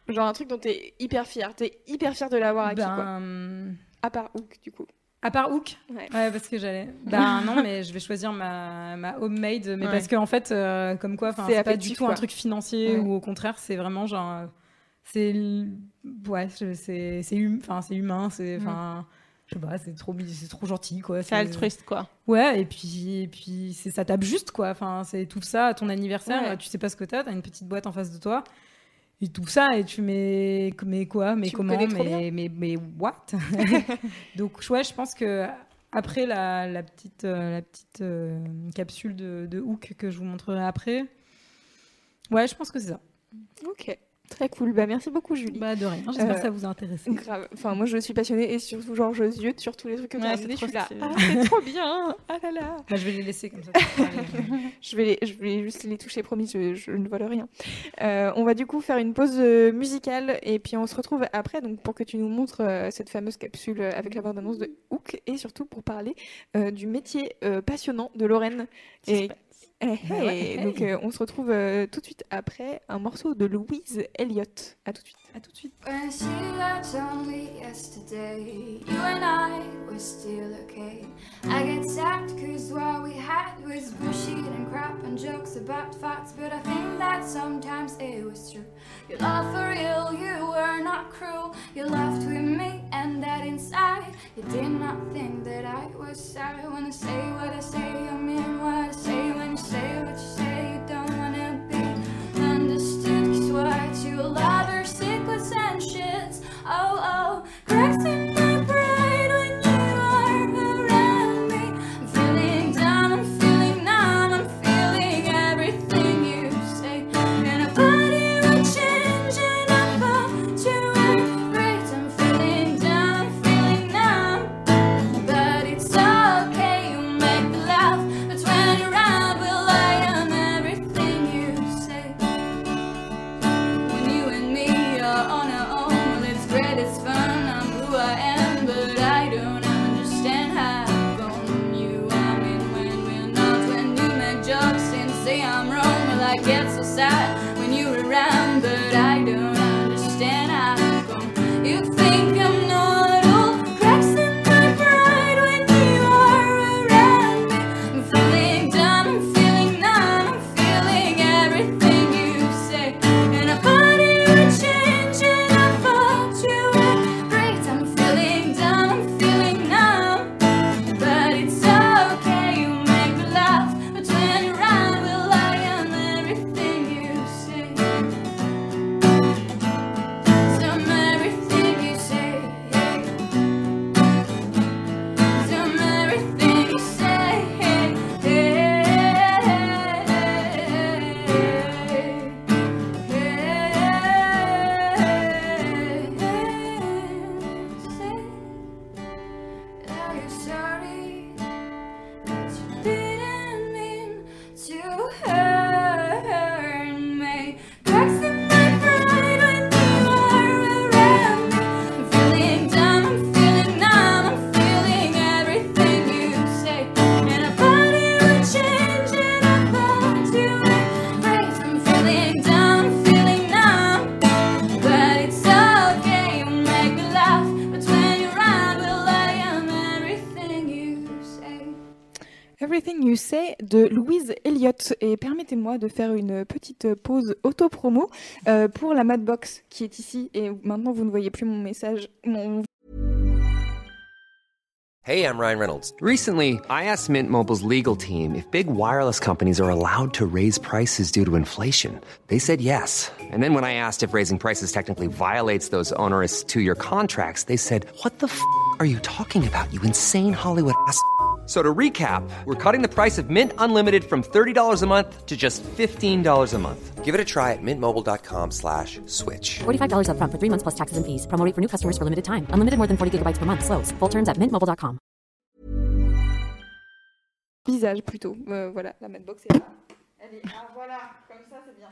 Genre un truc dont t'es hyper fier. T'es hyper fier de l'avoir acquis, quoi. Ben, À part Hook, du coup. À part Hook? Ouais. Ouais, parce que j'allais. Ben non, mais je vais choisir ma, ma homemade. Mais Ouais. parce qu'en en fait, euh, comme quoi, C'est pas du tout un quoi. truc financier Ouais. ou au contraire, c'est vraiment genre. euh, C'est. Ouais, c'est c'est hum- humain. C'est. Enfin. Je sais pas, c'est trop, c'est trop gentil, quoi. C'est altruiste, quoi. Ouais, et puis, et puis c'est ça tape juste, quoi. Enfin, c'est tout ça à ton anniversaire. Ouais. Tu sais pas ce que t'as, t'as une petite boîte en face de toi. Et tout ça, et tu mets, mais quoi, mais Tu comment, mais, mais, mais what? Donc, ouais, je pense que après la, la petite, euh, la petite euh, capsule de, de Hook que je vous montrerai après, ouais, je pense que c'est ça. Ok. Très cool. Bah, merci beaucoup, Julie. Bah, de rien. J'espère Euh, que ça vous a intéressé. Grave. Enfin, moi, je suis passionnée et surtout, genre, je ziote sur tous les trucs que tu as. Je suis là. Ah, c'est trop bien. Ah là là. Bah, je vais les laisser comme ça. Je vais, les- je vais juste les toucher, promis, je, je ne vole rien. Euh, on va du coup faire une pause euh, musicale et puis on se retrouve après donc pour que tu nous montres euh, cette fameuse capsule euh, avec la bande-annonce de Hook et surtout pour parler euh, du métier euh, passionnant de Lorraine. Et, Eh, Bah eh, Donc euh, on se retrouve euh, tout de suite après un morceau de Louise Elliott. À tout de suite. à tout de suite. When she left only yesterday, you and I were still okay. I get sacked cause what we had was bullshit and crap and jokes about facts. But I think that sometimes it was true. You love for real, you were not cruel. You left with me and that inside. You did not think that I was sad. When I say what I say, I mean what I say. When you say what you say, understood. Cause what you love are secrets and shits. Oh, oh, cracks Elliott. Et permettez-moi de faire une petite pause auto-promo euh, pour la Madbox qui est ici. Et maintenant, vous ne voyez plus mon message, mon Hey, I'm Ryan Reynolds. Recently, I asked Mint Mobile's legal team if big wireless companies are allowed to raise prices due to inflation. They said yes. And then when I asked if raising prices technically violates those onerous two year contracts, they said, What the f are you talking about, you insane Hollywood ass? So to recap, we're cutting the price of Mint Unlimited from $30 a month to just $15 a month. Give it a try at mintmobile.com slash switch. $45 upfront for three months plus taxes and fees. Promo for new customers for limited time. Unlimited more than 40 gigabytes per month. Slows. Full terms at mintmobile.com. visage plutôt. Euh, voilà, la Madbox est là. Elle est ah, voilà, comme ça c'est bien.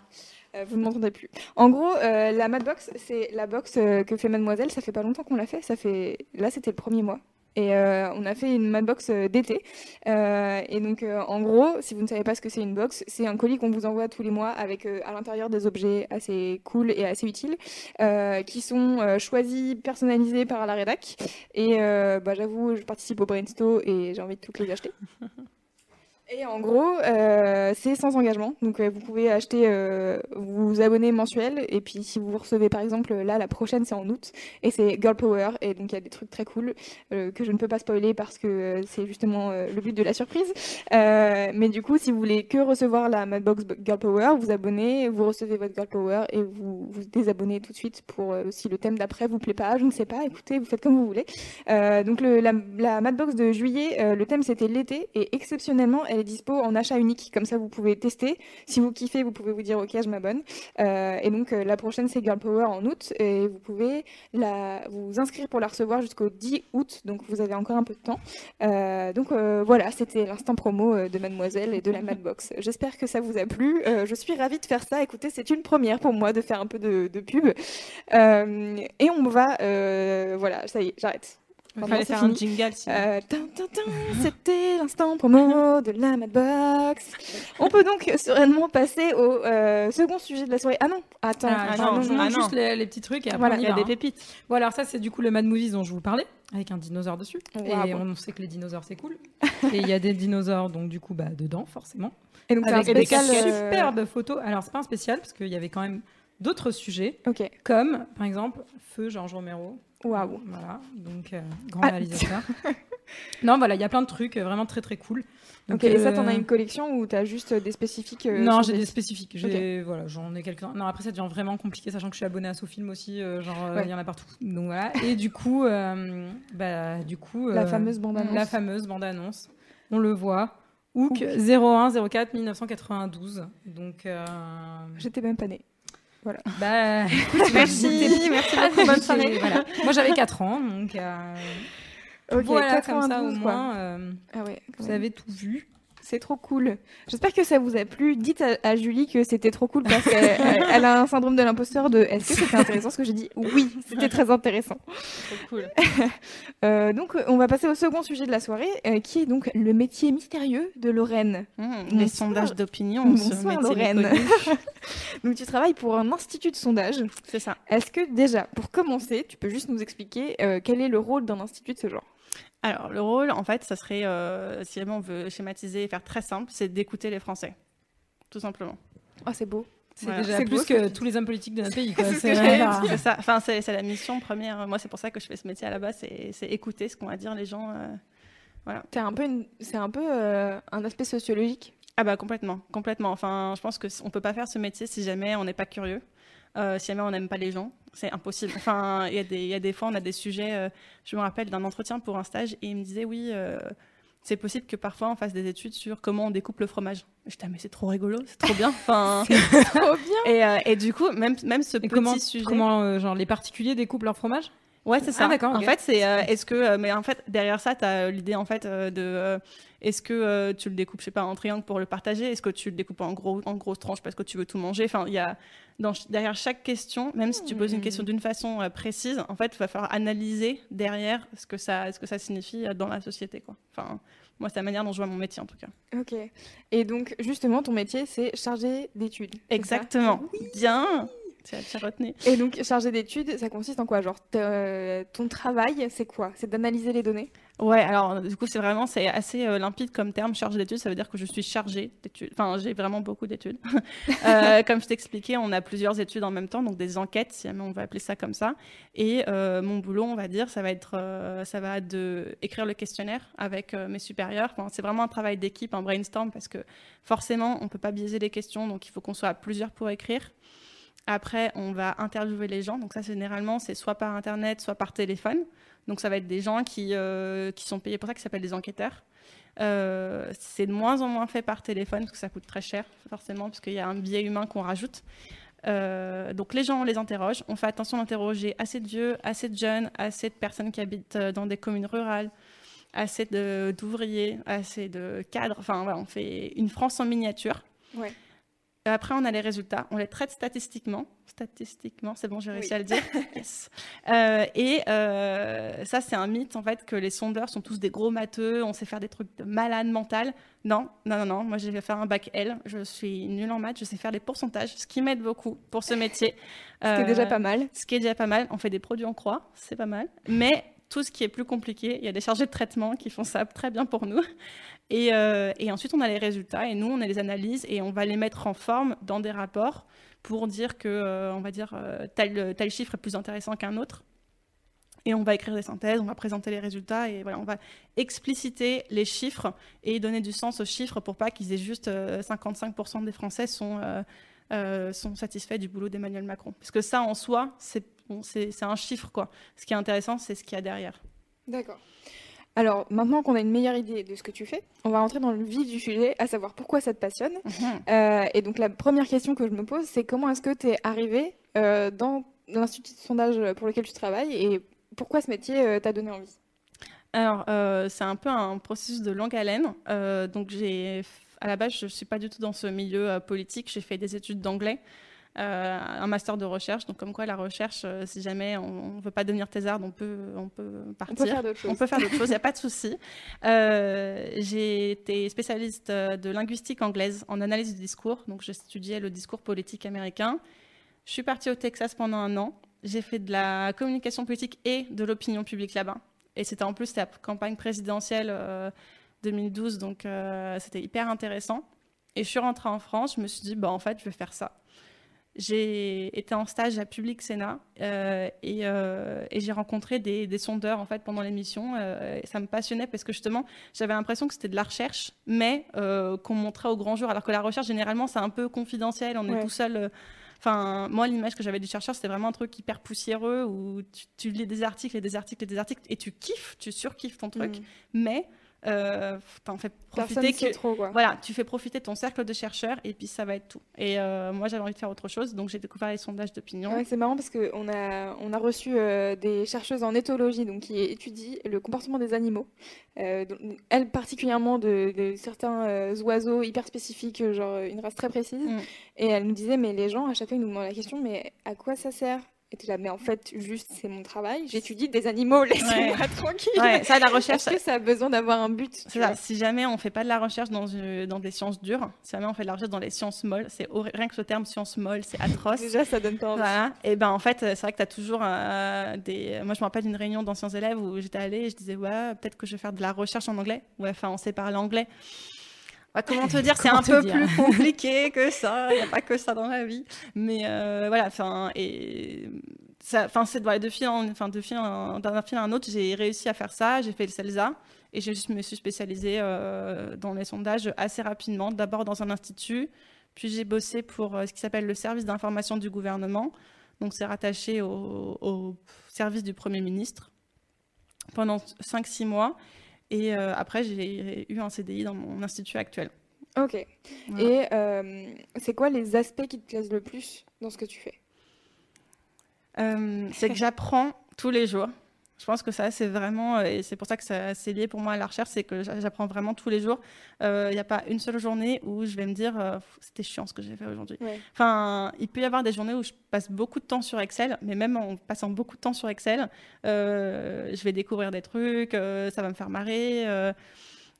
Euh, vous ne m'entendez plus. En gros, euh, la Madbox, c'est la box que fait Mademoiselle. Ça fait pas longtemps qu'on l'a fait. Ça fait là, c'était le premier mois. Et euh, on a fait une Madbox euh, d'été. Euh, et donc, en gros, si vous ne savez pas ce que c'est une box, c'est un colis qu'on vous envoie tous les mois avec à l'intérieur des objets assez cool et assez utiles, qui sont choisis, personnalisés par la rédac. Et bah, j'avoue, je participe au brainstorm et j'ai envie de toutes les acheter. Et en gros, euh, c'est sans engagement. Donc, euh, vous pouvez acheter, euh, vous abonner mensuel. Et puis, si vous recevez, par exemple, là, la prochaine, c'est en août. Et c'est Girl Power. Et donc, il y a des trucs très cool que je ne peux pas spoiler parce que c'est justement le but de la surprise. Mais du coup, si vous voulez que recevoir la Madbox Girl Power, vous abonnez, vous recevez votre Girl Power et vous vous désabonnez tout de suite pour si le thème d'après vous plaît pas. Je ne sais pas. Écoutez, vous faites comme vous voulez. Donc, la, la Madbox de juillet, le thème c'était l'été. Et exceptionnellement, elle est dispo en achat unique. Comme ça, vous pouvez tester. Si vous kiffez, vous pouvez vous dire OK, je m'abonne. Euh, et donc, euh, la prochaine, c'est Girl Power en août. Et vous pouvez vous inscrire pour la recevoir jusqu'au 10 août. Donc, vous avez encore un peu de temps. Euh, donc, voilà, c'était l'instant promo de Mademoiselle et de la Madbox. J'espère que ça vous a plu. Je suis ravie de faire ça. Écoutez, c'est une première pour moi de faire un peu de, de pub. Et on va. voilà, ça y est, j'arrête. Il fallait c'est faire un fini. jingle sinon. Euh, C'était l'instant promo de la Madbox. On peut donc sereinement passer au euh, second sujet de la soirée. Ah non, attends, Ah, Ah je non, vous montre ah non. juste les, les petits trucs et après Voilà, on y Il y a des hein. pépites. Voilà, alors ça c'est du coup le Mad Movies dont je vous parlais, avec un dinosaure dessus. Wow. Et on sait que les dinosaures c'est cool. et il y a des dinosaures donc du coup bah, dedans forcément. Et donc c'est un Avec des euh, superbes photos. Alors c'est pas un spécial parce qu'il y avait quand même d'autres sujets Ok. comme par exemple Feu Georges Romero. Waouh. Voilà, donc euh, grand Ah. réalisateur. non voilà, il y a plein de trucs euh, vraiment très très cool. Donc, Ok. Et ça, euh, t'en as une collection ou t'as juste des spécifiques euh, non, j'ai des- des spécifiques. J'ai voilà, j'en ai quelques-uns. Non, après ça devient vraiment compliqué, sachant que je suis abonnée à Sofilm aussi, euh, genre il Ouais. y en a partout. Donc voilà. Et du coup, bah du coup, La fameuse bande-annonce. La fameuse bande annonce. On le voit. Hook 01 04 1992. Donc J'étais même pas née. Bah Merci, merci beaucoup, bonne soirée. Voilà. Moi j'avais 4 ans, donc euh, voilà comme ça au 92, quoi. moins euh, Ah ouais. vous avez tout vu. C'est trop cool. J'espère que ça vous a plu. Dites à, à Julie que c'était trop cool parce qu'elle elle- elle a un syndrome de l'imposteur de est-ce que c'était intéressant ce que j'ai dit? Oui, c'était très intéressant. Trop cool. Euh, donc, on va passer au second sujet de la soirée euh, qui est donc le métier mystérieux de Lorraine. Mmh, Bonsoir. les sondages d'opinion. sur Bonsoir Lorraine. donc, tu travailles pour un institut de sondage. C'est ça. Est-ce que déjà, pour commencer, tu peux juste nous expliquer euh, quel est le rôle d'un institut de ce genre? Alors, le rôle, en fait, ça serait, euh, si jamais on veut schématiser et faire très simple, c'est d'écouter les Français. Tout simplement. Ah, c'est beau. C'est Voilà. déjà C'est plus beau, que tous les hommes politiques de notre pays. quoi. C'est ce C'est que j'allais vraiment- C'est ça. Enfin, c'est c'est la mission première. Moi, c'est pour ça que je fais ce métier à la base, c'est c'est écouter ce qu'on va dire les gens. euh. T'es un peu, une- c'est un peu euh, un aspect sociologique? Ah bah complètement, complètement. Enfin, je pense que on peut pas faire ce métier si jamais on n'est pas curieux, euh, si jamais on n'aime pas les gens, c'est impossible. Enfin, il y a des, il y a des fois, on a des sujets. euh, je me rappelle d'un entretien pour un stage et il me disait oui. euh, c'est possible que parfois on fasse des études sur comment on découpe le fromage. J'étais ah, mais c'est trop rigolo, c'est trop bien. Enfin, Trop bien. et, et du coup même même ce Et petit comment, sujet. comment genre les particuliers découpent leur fromage? Ouais, c'est ça. Ah, d'accord, En fait, c'est est-ce que mais en fait derrière ça, tu as l'idée en fait de est-ce que euh, tu le découpes je sais pas en triangle pour le partager, est-ce que tu le découpes en gros en grosses tranches parce que tu veux tout manger? Enfin, il y a dans, derrière chaque question, même si tu poses une question d'une façon euh, précise, en fait, il va falloir analyser derrière ce que ça ce que ça signifie euh, dans la société quoi. Enfin, moi c'est la manière dont je vois mon métier en tout cas. Ok. Et donc, justement, ton métier, c'est chargé d'études. Exactement. Bien. Retenu. Et donc, chargé d'études, ça consiste en quoi? Genre, ton travail, c'est quoi? C'est d'analyser les données? Ouais, alors du coup, c'est vraiment c'est assez euh, limpide comme terme, chargé d'études. Ça veut dire que je suis chargée d'études. Enfin, j'ai vraiment beaucoup d'études. Euh, comme je t'expliquais, on a plusieurs études en même temps, donc des enquêtes, si jamais on veut appeler ça comme ça. Et euh, mon boulot, on va dire, ça va être, ça va de écrire le questionnaire avec mes supérieurs. Enfin, c'est vraiment un travail d'équipe, un brainstorm, parce que forcément, on peut pas biaiser les questions, donc il faut qu'on soit à plusieurs pour écrire. Après, on va interviewer les gens. Donc ça, généralement, c'est soit par Internet, soit par téléphone. Donc ça va être des gens qui, euh, qui sont payés pour ça, qui s'appellent des enquêteurs. Euh, c'est de moins en moins fait par téléphone, parce que ça coûte très cher, forcément, parce qu'il y a un biais humain qu'on rajoute. Euh, donc les gens, on les interroge. On fait attention d'interroger assez de vieux, assez de jeunes, assez de personnes qui habitent dans des communes rurales, assez d'ouvriers, assez de cadres. Enfin, voilà, on fait une France en miniature. Ouais. Et Après, on a les résultats. On les traite statistiquement. Statistiquement, c'est bon, j'ai réussi Oui. à le dire. Yes. Euh, et euh, ça, c'est un mythe, en fait, que les sondeurs sont tous des gros matheux, on sait faire des trucs de malade mental. Non, non, non, non. Moi, j'ai fait faire un bac L. Je suis nulle en maths. Je sais faire des pourcentages, ce qui m'aide beaucoup pour ce métier. Ce qui est déjà Euh, pas mal. ce qui est déjà pas mal. On fait des produits en croix, c'est pas mal. Mais tout ce qui est plus compliqué, il y a des chargés de traitement qui font ça très bien pour nous. Et, euh, et ensuite, on a les résultats et nous, on a les analyses et on va les mettre en forme dans des rapports pour dire que, euh, on va dire, euh, tel, chiffre est plus intéressant qu'un autre. Et on va écrire des synthèses, on va présenter les résultats et voilà, on va expliciter les chiffres et donner du sens aux chiffres pour pas qu'ils aient juste euh, 55% des Français sont, sont satisfaits du boulot d'Emmanuel Macron. Parce que ça, en soi, c'est bon, un chiffre, quoi. Ce qui est intéressant, c'est ce qu'il y a derrière. D'accord. Alors, maintenant qu'on a une meilleure idée de ce que tu fais, on va rentrer dans le vif du sujet, à savoir pourquoi ça te passionne. Euh, et donc, la première question que je me pose, c'est comment est-ce que tu es arrivé euh, dans l'institut de sondage pour lequel tu travailles et pourquoi ce métier euh, t'a donné envie? Alors, c'est un peu un processus de longue haleine. Donc, j'ai, à la base, je ne suis pas du tout dans ce milieu politique. J'ai fait des études d'anglais, un master de recherche. Donc, comme quoi, la recherche, euh, si jamais on ne veut pas devenir thésarde, on peut, on peut partir. On peut faire d'autres choses. On peut faire d'autres choses, il n'y a pas de souci. Euh, j'ai été spécialiste euh, de linguistique anglaise en analyse du discours. Donc, j'étudiais le discours politique américain. Je suis partie au Texas pendant un an. J'ai fait de la communication politique et de l'opinion publique là-bas. Et c'était en plus la campagne présidentielle euh, 2012, donc euh, c'était hyper intéressant. Et je suis rentrée en France, je me suis dit, bah, en fait, je vais faire ça. J'ai été en stage à Public Sénat euh, et, euh, et j'ai rencontré des, des sondeurs en fait pendant l'émission. Euh, ça me passionnait parce que justement, j'avais l'impression que c'était de la recherche, mais qu'on montrait au grand jour. Alors que la recherche, généralement, c'est un peu confidentiel, on est tout seul. Enfin, moi, l'image que j'avais du chercheur, c'était vraiment un truc hyper poussiéreux où tu, tu lis des articles et des articles et des articles et tu kiffes, tu surkiffes ton truc, Mm. mais euh, t'en fais profiter ne sait que, trop, quoi. voilà, tu fais profiter ton cercle de chercheurs et puis ça va être tout. Et euh, moi, j'avais envie de faire autre chose, donc j'ai découvert les sondages d'opinion. Ouais, c'est marrant parce qu'on a, on a reçu euh, des chercheuses en éthologie donc, qui étudient le comportement des animaux. Euh, donc, elles particulièrement de, de certains oiseaux hyper spécifiques, genre une race très précise. Mm. Et elle nous disait, mais les gens, à chaque fois, ils nous demandent la question, mais à quoi ça sert? Et t'es là, mais en fait, juste, c'est mon travail. J'étudie des animaux, laissez-moi tranquille. Ouais, ça, la recherche, Est-ce que ça a besoin d'avoir un but tu ça. Si jamais on fait pas de la recherche dans, une- dans des sciences dures, si jamais on fait de la recherche dans les sciences molles, c'est rien que ce terme sciences molles, c'est atroce. Déjà, ça donne pas envie. Voilà. Et ben en fait, c'est vrai que tu as toujours euh, des. Moi, je me rappelle d'une réunion d'anciens élèves où j'étais allée et je disais ouais, peut-être que je vais faire de la recherche en anglais. Ouais, enfin, on sait parler anglais. Comment te dire, c'est un peu dire plus compliqué que ça. Il n'y a pas que ça dans la vie. Mais euh, voilà, enfin et ça, enfin c'est de fil en, enfin de fil en- d'un fil à un autre, j'ai réussi à faire ça. J'ai fait le CELSA et je me suis spécialisée euh, dans les sondages assez rapidement. D'abord dans un institut, puis j'ai bossé pour euh, ce qui s'appelle le service d'information du gouvernement. Donc c'est rattaché au, au service du Premier ministre pendant 5-6 mois. Et euh, après, j'ai eu un CDI dans mon institut actuel. Ok. Voilà. Et euh, c'est quoi les aspects qui te plaisent le plus dans ce que tu fais? Euh, c'est que j'apprends tous les jours. Je pense que ça, c'est vraiment, euh, et c'est pour ça que c'est lié pour moi à la recherche, c'est que j'a- j'apprends vraiment tous les jours. Il n'y a pas une seule journée où je vais me dire, euh, c'était chiant ce que j'ai fait aujourd'hui. Ouais. Enfin, il peut y avoir des journées où je passe beaucoup de temps sur Excel, mais même en passant beaucoup de temps sur Excel, euh, je vais découvrir des trucs, euh, ça va me faire marrer. euh.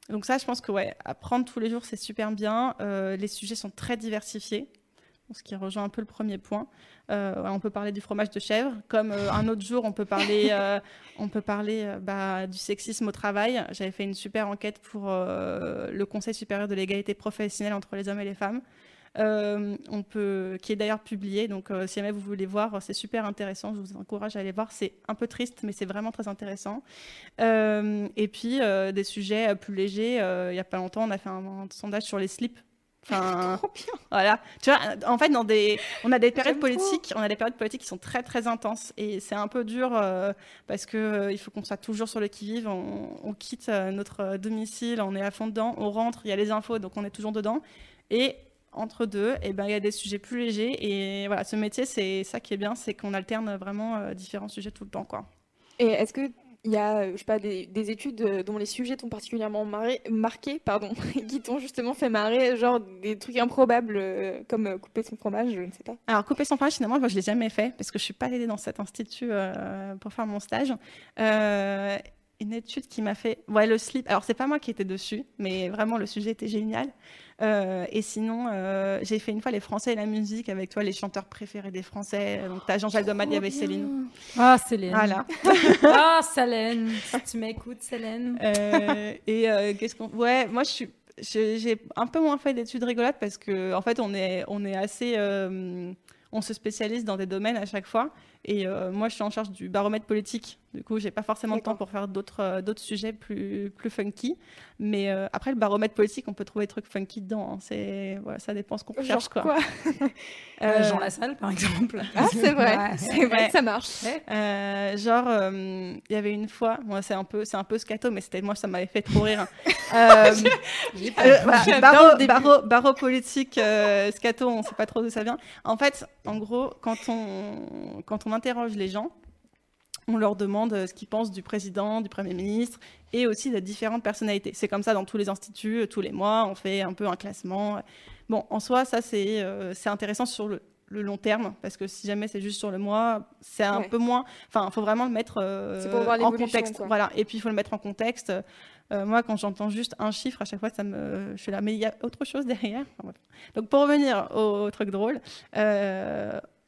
Donc ça, je pense que ouais, apprendre tous les jours, c'est super bien. Euh, les sujets sont très diversifiés. Ce qui rejoint un peu le premier point. Euh, on peut parler du fromage de chèvre, comme euh, un autre jour, on peut parler, euh, on peut parler bah, du sexisme au travail. J'avais fait une super enquête pour le Conseil supérieur de l'égalité professionnelle entre les hommes et les femmes. on peut, qui est d'ailleurs publié. Donc, si jamais vous voulez voir, c'est super intéressant. Je vous encourage à aller voir. C'est un peu triste, mais c'est vraiment très intéressant. et puis, des sujets plus légers. il n'y a pas longtemps, on a fait un, un sondage sur les slips Enfin, voilà. Tu vois, en fait, dans des, on a des périodes politiques, on a des périodes politiques qui sont très très intenses et c'est un peu dur euh, parce que euh, il faut qu'on soit toujours sur le qui-vive. On, quitte euh, notre domicile, on est à fond dedans, on rentre, il y a les infos, donc on est toujours dedans. Et entre deux, et eh ben il y a des sujets plus légers et voilà, ce métier, c'est ça qui est bien, c'est qu'on alterne vraiment différents sujets tout le temps, quoi. Et est-ce que il y a, je sais pas, des, études euh, dont les sujets t'ont particulièrement marqué, pardon, qui t'ont justement fait marrer, genre des trucs improbables euh, comme euh, couper son fromage, je ne sais pas. Alors couper son fromage, finalement, moi je l'ai jamais fait parce que je suis pas allée dans cet institut pour faire mon stage. Une étude qui m'a fait, ouais, le slip. Alors c'est pas moi qui étais dessus, mais vraiment le sujet était génial. Euh, et sinon, euh, j'ai fait une fois les Français et la musique avec toi, les chanteurs préférés des Français. Donc, t'as Jean-Jacques Goldman, il y avait Céline. Ah, Céline. Voilà. ah, Céline. Si tu m'écoutes, Céline. Euh, et qu'est-ce qu'on. Ouais, moi, je suis. J'ai un peu moins fait d'études rigolotes parce que en fait on est on est assez on se spécialise dans des domaines à chaque fois et moi je suis en charge du baromètre politique du coup, j'ai pas forcément le temps pour faire d'autres euh, d'autres sujets plus plus funky. Mais euh, après, le baromètre politique, on peut trouver des trucs funky dedans. Hein. C'est voilà, ça dépend ce qu'on cherche quoi. quoi? Euh, Jean Lassalle, par exemple. Ah, c'est vrai. c'est vrai, ça marche. genre, il y avait une fois, moi c'est un peu c'est un peu scato, mais c'était moi ça m'avait fait trop rire. Hein. barreau, politique, scato, on sait pas trop d'où ça vient. En fait, en gros, quand on quand on interroge les gens on leur demande euh, ce qu'ils pensent du président, du Premier ministre et aussi de différentes personnalités. C'est comme ça dans tous les instituts, euh, tous les mois, on fait un peu un classement. Bon, en soi, ça, c'est euh, intéressant sur le, long terme, parce que si jamais c'est juste sur le mois, c'est un peu moins. Enfin, il faut vraiment le mettre en contexte. Voilà. Et puis, il faut le mettre en contexte. moi, quand j'entends juste un chiffre, à chaque fois, ça me, je suis là, mais il y a autre chose derrière. Donc, pour revenir au truc drôle,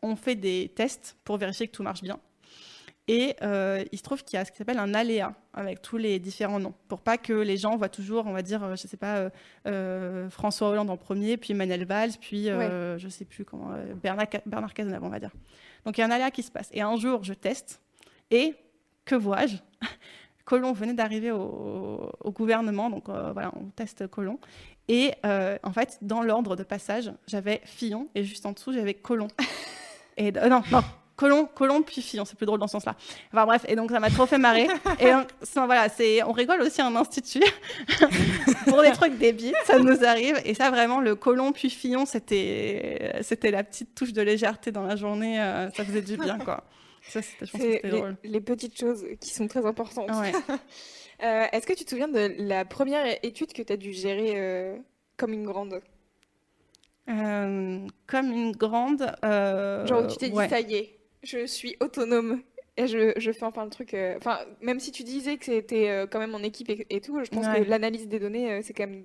on fait des tests pour vérifier que tout marche bien. Et euh, il se trouve qu'il y a ce qui s'appelle un aléa avec tous les différents noms, pour pas que les gens voient toujours, on va dire, euh, je sais pas, euh, François Hollande en premier, puis Emmanuel Valls, puis je je sais plus comment, Bernard, Bernard Cazeneuve, on va dire. Donc il y a un aléa qui se passe. Et un jour, je teste, et que vois-je Colomb venait d'arriver au, gouvernement, donc voilà, on teste Colomb. Et en fait, dans l'ordre de passage, j'avais Fillon, et juste en dessous, j'avais Colomb. Et non, non, Colomb, Colomb puis Fillon, c'est plus drôle dans ce sens-là. Enfin bref, et donc ça m'a trop fait marrer. et donc, voilà, c'est, on rigole aussi à un institut pour des trucs débiles, ça nous arrive. Et ça vraiment, le Colomb puis Fillon, c'était, c'était la petite touche de légèreté dans la journée. Euh, ça faisait du bien, quoi. Ça, c'était, je pense que c'était drôle. Les petites choses qui sont très importantes. euh, est-ce que tu te souviens de la première étude que tu as dû gérer euh, comme une grande? Euh, comme une grande. Genre où tu t'es dit, ça y est, je suis autonome et je, je fais enfin le truc. Euh, enfin, même si tu disais que c'était euh, quand même en équipe et, tout, je pense que l'analyse des données, euh, c'est quand même.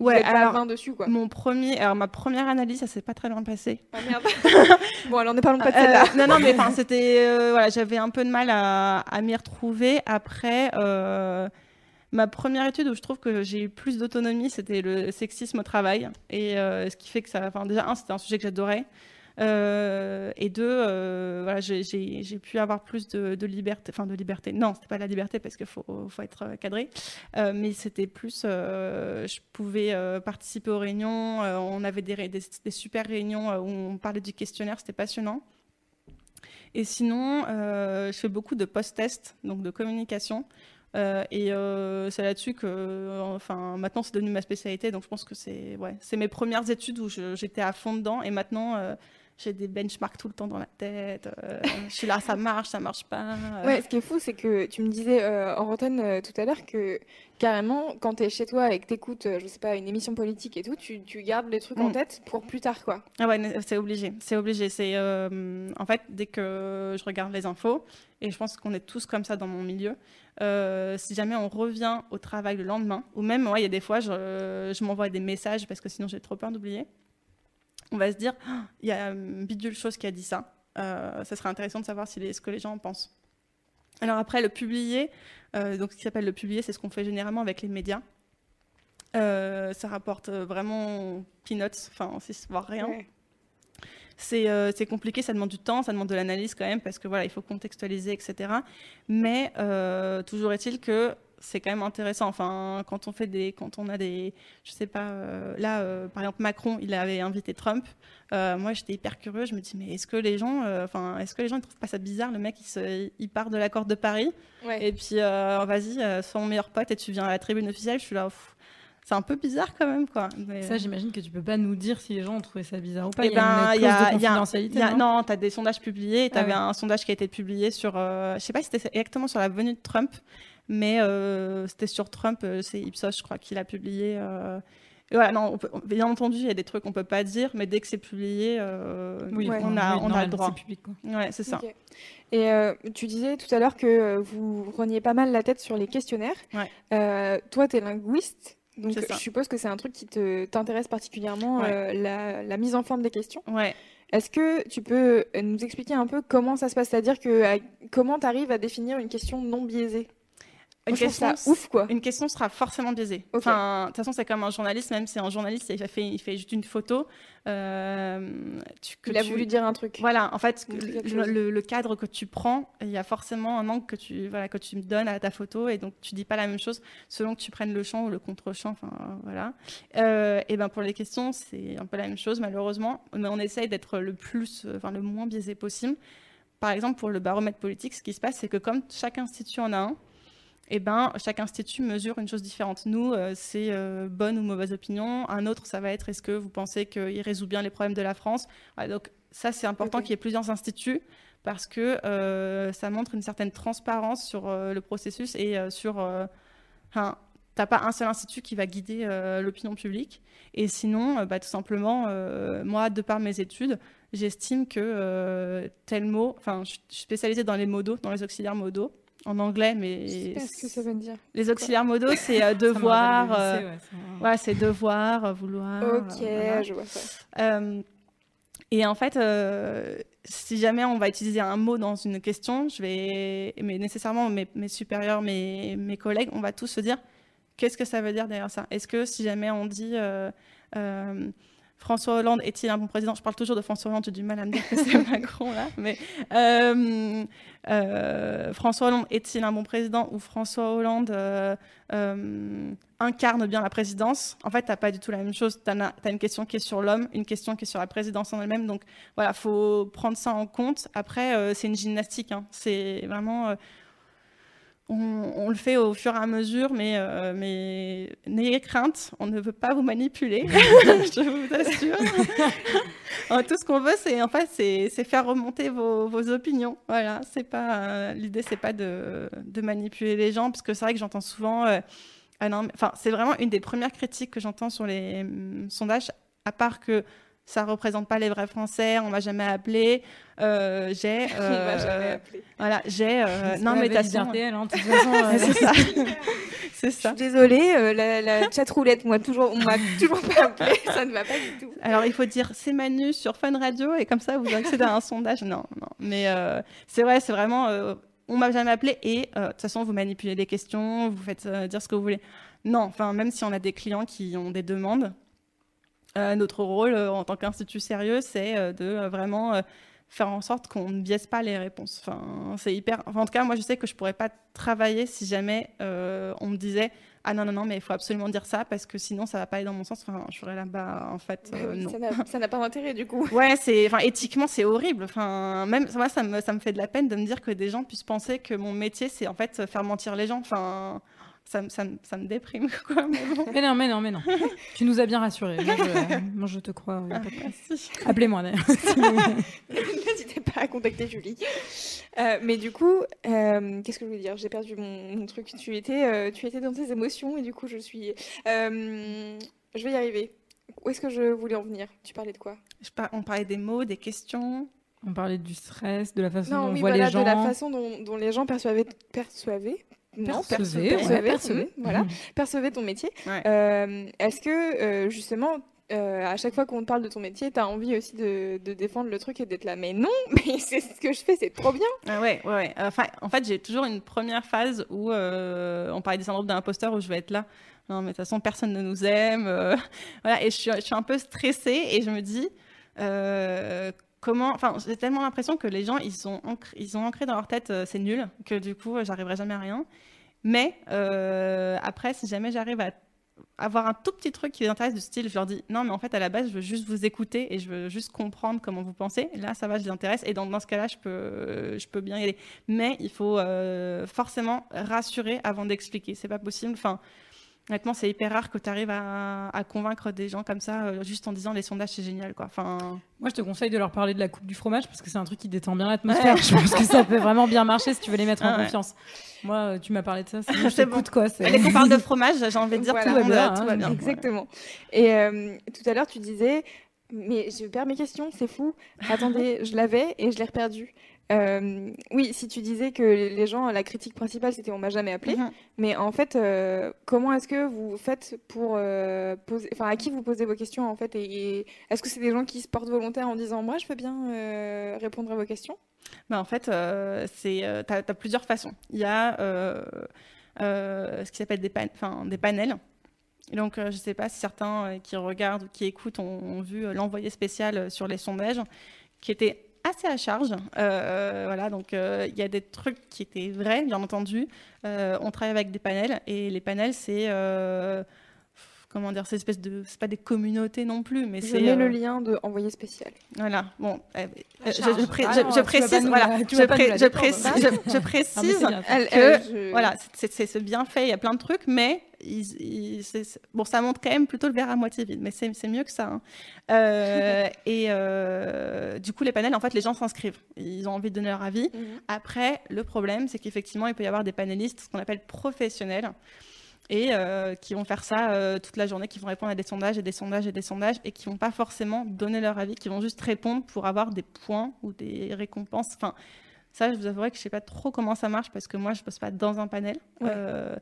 Ouais, alors, dessus, quoi. Mon premier, alors ma première analyse, ça s'est pas très loin passé. Ah merde. bon, alors pas loin pas de celle-là. non, non, mais enfin, c'était, voilà, j'avais un peu de mal à, à m'y retrouver. Après, ma première étude où je trouve que j'ai eu plus d'autonomie, c'était le sexisme au travail, et ce qui fait que ça, enfin, déjà un, c'était un sujet que j'adorais. Euh, et deux, euh, voilà, j'ai pu avoir plus de, liberté, enfin de liberté. Non, c'était pas la liberté parce qu'il faut, être cadré, euh, mais c'était plus, je pouvais participer aux réunions. on avait des, super réunions où on parlait du questionnaire, c'était passionnant. Et sinon, je fais beaucoup de post-tests, donc de communication. Et c'est là-dessus que, enfin, maintenant c'est devenu ma spécialité. Donc je pense que c'est, ouais, c'est mes premières études où j'étais à fond dedans. Et maintenant, j'ai des benchmarks tout le temps dans la tête. Euh, je suis là, ça marche, ça marche pas. Ouais, ce qui est fou, c'est que tu me disais euh, en antenne euh, tout à l'heure que carrément, quand tu es chez toi et que tu écoutes, je sais pas, une émission politique et tout, tu, tu gardes les trucs en mm. tête pour plus tard, quoi. Ah ouais, c'est obligé. C'est obligé. C'est en fait dès que je regarde les infos, et je pense qu'on est tous comme ça dans mon milieu. si jamais on revient au travail le lendemain, ou même, il y a des fois, je, je m'envoie des messages parce que sinon j'ai trop peur d'oublier on va se dire, Ah, il y a une bidule chose qui a dit ça. Euh, ça serait intéressant de savoir si les- ce que les gens en pensent. Alors après, le publier, euh, donc ce qui s'appelle le publier, c'est ce qu'on fait généralement avec les médias. Euh, ça rapporte euh, vraiment peanuts, enfin, voire rien. Ouais. C'est euh, compliqué, ça demande du temps, ça demande de l'analyse quand même, parce que voilà, il faut contextualiser, etc. Mais euh, toujours est-il que c'est quand même intéressant. Enfin, quand on fait des, quand on a des, je sais pas, euh, là, euh, par exemple Macron, il avait invité Trump. Euh, moi, j'étais hyper curieux. Je me dis, mais est-ce que les gens, euh, enfin, est-ce que les gens ne trouvent pas ça bizarre Le mec, il, se, il part de l'accord de Paris, Ouais. et puis euh, vas-y, euh, sois mon meilleur pote, et tu viens à la tribune officielle. Je suis là. pff, c'est un peu bizarre quand même, quoi. Mais- Ça, j'imagine que tu peux pas nous dire si les gens ont trouvé ça bizarre ou pas. eh il y a ben, une y a- de confidentialité. il y a- non non, tu as des sondages publiés. Tu Ah avais ouais. un sondage qui a été publié sur. euh, je sais pas si c'était exactement sur la venue de Trump, mais euh, c'était sur Trump. euh, C'est Ipsos, je crois, qui l'a publié. euh, voilà, non, on peut- bien entendu, il y a des trucs qu'on peut pas dire, mais dès que c'est publié, euh, Oui, on, a, oui, on a normal, le droit. C'est public, quoi. Ouais, c'est ça. Et euh, tu disais tout à l'heure que vous reniez pas mal la tête sur les questionnaires. Ouais. Euh, toi, tu es linguiste, donc je suppose que c'est un truc qui te t'intéresse particulièrement, Ouais. euh, la, la mise en forme des questions. Ouais. Est-ce que tu peux nous expliquer un peu comment ça se passe? C'est-à-dire que à- comment tu arrives à définir une question non biaisée? Une question, ouf, quoi. Une question sera forcément biaisée. Enfin, de toute façon, c'est comme un journaliste, même si un journaliste il fait, il fait juste une photo. euh, tu, que Il a tu- voulu dire un truc. Voilà, en fait, le, cadre que tu prends, il y a forcément un angle que tu, voilà, que tu donnes à ta photo, et donc tu dis pas la même chose selon que tu prennes le champ ou le contre-champ. Enfin, voilà. Euh, et ben pour les questions, c'est un peu la même chose, malheureusement, mais on essaye d'être le plus, enfin le moins biaisé possible. Par exemple, pour le baromètre politique, ce qui se passe, c'est que comme chaque institut en a un, eh ben, chaque institut mesure une chose différente. Nous, euh, c'est euh, bonne ou mauvaise opinion. Un autre, ça va être est-ce que vous pensez qu'il résout bien les problèmes de la France? Donc ça, c'est important qu'il y ait plusieurs instituts parce que euh, ça montre une certaine transparence sur le processus et sur... enfin, T'as pas un seul institut qui va guider l'opinion publique. Et sinon, bah, tout simplement, moi, de par mes études, j'estime que tel mot, enfin, je je suis spécialisée dans les modaux, dans les auxiliaires modaux, en anglais, mais Je sais pas ce que ça veut dire. les auxiliaires modaux, c'est euh, devoir, euh, lycée, ouais, c'est un- ouais, c'est devoir, euh, vouloir. Ok, euh, voilà. je vois ça. Euh, et en fait, euh, si jamais on va utiliser un mot dans une question, je vais, mais nécessairement mes, mes supérieurs, mes, mes collègues, on va tous se dire qu'est-ce que ça veut dire derrière ça? Est-ce que si jamais on dit euh, euh, François Hollande est-il un bon président? Je parle toujours de François Hollande, j'ai du mal à me dire que c'est Macron là, mais euh, euh, François Hollande est-il un bon président ou François Hollande euh, incarne bien la présidence? En fait, tu n'as pas du tout la même chose. Tu as, une question qui est sur l'homme, une question qui est sur la présidence en elle-même. Donc voilà, faut prendre ça en compte. Après, c'est une gymnastique. hein. C'est vraiment. On, on le fait au fur et à mesure, mais, euh, mais n'ayez crainte, on ne veut pas vous manipuler, je vous assure. Tout ce qu'on veut, c'est en fait, c'est faire remonter vos, vos opinions. Voilà, c'est pas euh, l'idée, c'est pas de, de manipuler les gens, parce que c'est vrai que j'entends souvent. euh, ah non, mais- enfin, c'est vraiment une des premières critiques que j'entends sur les hum, sondages, à part que ça représente pas les vrais Français, on m'a jamais appelé. euh, j'ai, euh, appelé. voilà, j'ai. euh, non, mais t'as hein, euh, c'est ça. c'est Je ça. suis désolée, euh, la, la chatroulette, moi, toujours, on m'a toujours pas appelé, ça ne va pas du tout. Alors, il faut dire c'est Manu sur Fun Radio et comme ça, vous accédez à un sondage. Non, non. Mais euh, c'est vrai, c'est vraiment. euh, on m'a jamais appelé et euh, de toute façon, vous manipulez les questions, vous faites euh, dire ce que vous voulez. Non, enfin, même si on a des clients qui ont des demandes, notre rôle euh, en tant qu'institut sérieux, c'est euh, de euh, vraiment euh, faire en sorte qu'on ne biaise pas les réponses. Enfin, c'est hyper. enfin, en tout cas, moi, je sais que je pourrais pas travailler si jamais euh, on me disait ah non non non, mais il faut absolument dire ça parce que sinon ça va pas aller dans mon sens. Enfin, je serais là-bas en fait. Euh, non. ça n'a- ça n'a pas d'intérêt du coup. Ouais, c'est, enfin, éthiquement, c'est horrible. Enfin, même moi, ça me, ça me fait de la peine de me dire que des gens puissent penser que mon métier, c'est en fait faire mentir les gens. Enfin, ça, me- ça, me- ça me déprime, quoi. Mais bon. Mais non, mais non, mais non. tu nous as bien rassurés. Moi, je, moi, je te crois. Ah. Appelez-moi d'ailleurs. N'hésitez pas à contacter Julie. Euh, mais du coup, euh, qu'est-ce que je voulais dire? J'ai perdu mon, mon truc. Tu étais, euh, tu étais dans tes émotions et du coup, je suis. Euh, je vais y arriver. Où est-ce que je voulais en venir? Tu parlais de quoi? Je par- on parlait des mots, des questions. On parlait du stress, de la façon dont on voit voilà, les gens. de la façon dont, dont les gens perçoivaient, percevaient. Non, Percevaient, percevaient, ouais, percevaient, percevaient. mmh, voilà, percevaient ton métier. Ouais. Euh, Est-ce que euh, justement, euh, à chaque fois qu'on te parle de ton métier, tu as envie aussi de, de défendre le truc et d'être là? Mais non, mais c'est ce que je fais, c'est trop bien. Ah ouais, ouais, ouais. Enfin, en fait, j'ai toujours une première phase où euh, on parlait des syndromes d'imposteur où je vais être là. Non, mais de toute façon, personne ne nous aime. euh, voilà, et je suis, je suis un peu stressée et je me dis euh, comment. Enfin, j'ai tellement l'impression que les gens, ils ont, ancré, ils ont ancré dans leur tête, euh, c'est nul, que du coup, euh, j'arriverai jamais à rien. Mais euh, après, si jamais j'arrive à avoir un tout petit truc qui les intéresse du style, je leur dis non, mais en fait, à la base, je veux juste vous écouter et je veux juste comprendre comment vous pensez. Là, ça va, je les intéresse. Et dans, dans ce cas-là, je peux, je peux bien y aller. Mais il faut forcément rassurer avant d'expliquer. C'est pas possible. Enfin, honnêtement, c'est hyper rare que tu arrives à, à convaincre des gens comme ça, euh, juste en disant les sondages, c'est génial. Quoi. Enfin, Moi, je te conseille de leur parler de la coupe du fromage parce que c'est un truc qui détend bien l'atmosphère. Je pense que ça peut vraiment bien marcher si tu veux les mettre en ouais. confiance. Moi, euh, tu m'as parlé de ça, c'est bon, je bon. quoi. c'est- dès qu'on parle de fromage, j'ai envie de dire Voilà. tout, le Tout monde, va bien, tout va hein. bien. Exactement. Et euh, tout à l'heure, tu disais, mais je perds mes questions, c'est fou. Attendez, je l'avais et je l'ai reperdu. Euh, oui, si tu disais que les gens, la critique principale, c'était on m'a jamais appelé. Mhm. Mais en fait, euh, comment est-ce que vous faites pour euh, poser, enfin, à qui vous posez vos questions en fait, et, et est-ce que c'est des gens qui se portent volontaires en disant moi, je veux bien répondre à vos questions? Bah, en fait, c'est, t'as, t'as plusieurs façons. Il y a ce qui s'appelle des, pan- enfin, des panels. Donc, euh, je ne sais pas si certains euh, qui regardent ou qui écoutent ont, ont vu euh, l'envoyé spécial sur les sondages, qui était assez à charge. Euh, voilà, donc euh, il y a des trucs qui étaient vrais, bien entendu. Euh, on travaille avec des panels, et les panels, c'est... comment dire, c'est une espèce de... C'est pas des communautés non plus, mais c'est... mets euh, le lien de envoyé spécial. Voilà, bon, euh, je, pré- Ah non, précise, voilà, tu je, précise, je, Ah, précise que voilà, c'est- c'est bien fait, il y a plein de trucs, mais bon, ça montre quand même plutôt le verre à moitié vide, mais c'est c'est mieux que ça. hein. Euh, et euh, du coup, les panels, en fait, les gens s'inscrivent, ils ont envie de donner leur avis. Mhm. Après, le problème, c'est qu'effectivement, il peut y avoir des panélistes, ce qu'on appelle professionnels, et euh, qui vont faire ça euh, toute la journée, qui vont répondre à des sondages et des sondages et des sondages, et qui vont pas forcément donner leur avis, qui vont juste répondre pour avoir des points ou des récompenses. Enfin, ça, je vous avouerai que je sais pas trop comment ça marche, parce que moi, je bosse pas dans un panel. Ouais. Euh,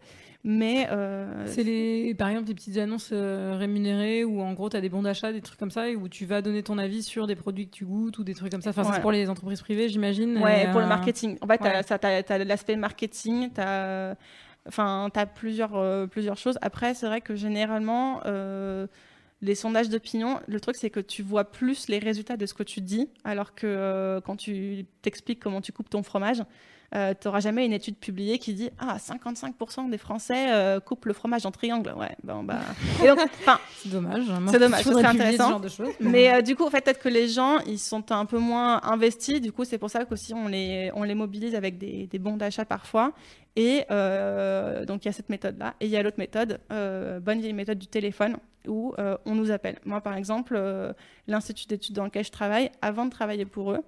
mais euh, C'est les, par exemple, des petites annonces euh, rémunérées où en gros tu as des bons d'achat, des trucs comme ça, et où tu vas donner ton avis sur des produits que tu goûtes ou des trucs comme ça. Enfin, Ouais. c'est pour les entreprises privées, j'imagine. Ouais, et, pour le marketing. En fait, ouais. ça, t'as, t'as l'aspect marketing, t'as, enfin, t'as plusieurs, euh, plusieurs choses. Après, c'est vrai que généralement, euh, les sondages d'opinion, le truc, c'est que tu vois plus les résultats de ce que tu dis, alors que euh, quand tu t'expliques comment tu coupes ton fromage, tu n'auras jamais une étude publiée qui dit Ah, 55% des Français coupent le fromage en triangle. Ouais, bon, bah. C'est dommage. hein. C'est dommage, il ce faudrait serait publier ce intéressant. genre de choses. mais du coup, en fait, peut-être que les gens, ils sont un peu moins investis. Du coup, c'est pour ça qu'aussi on les, on les mobilise avec des, des bons d'achat parfois. Et euh, donc, il y a cette méthode-là. Et il y a l'autre méthode, euh, bonne vieille méthode du téléphone, où euh, on nous appelle. Moi, par exemple, l'Institut d'études dans lequel je travaille, avant de travailler pour eux,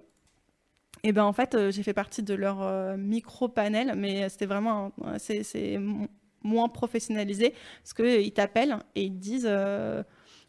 et ben en fait, j'ai fait partie de leur micro-panel, mais c'était vraiment, c'est c'est mo- moins professionnalisé, parce qu'ils t'appellent et ils te disent,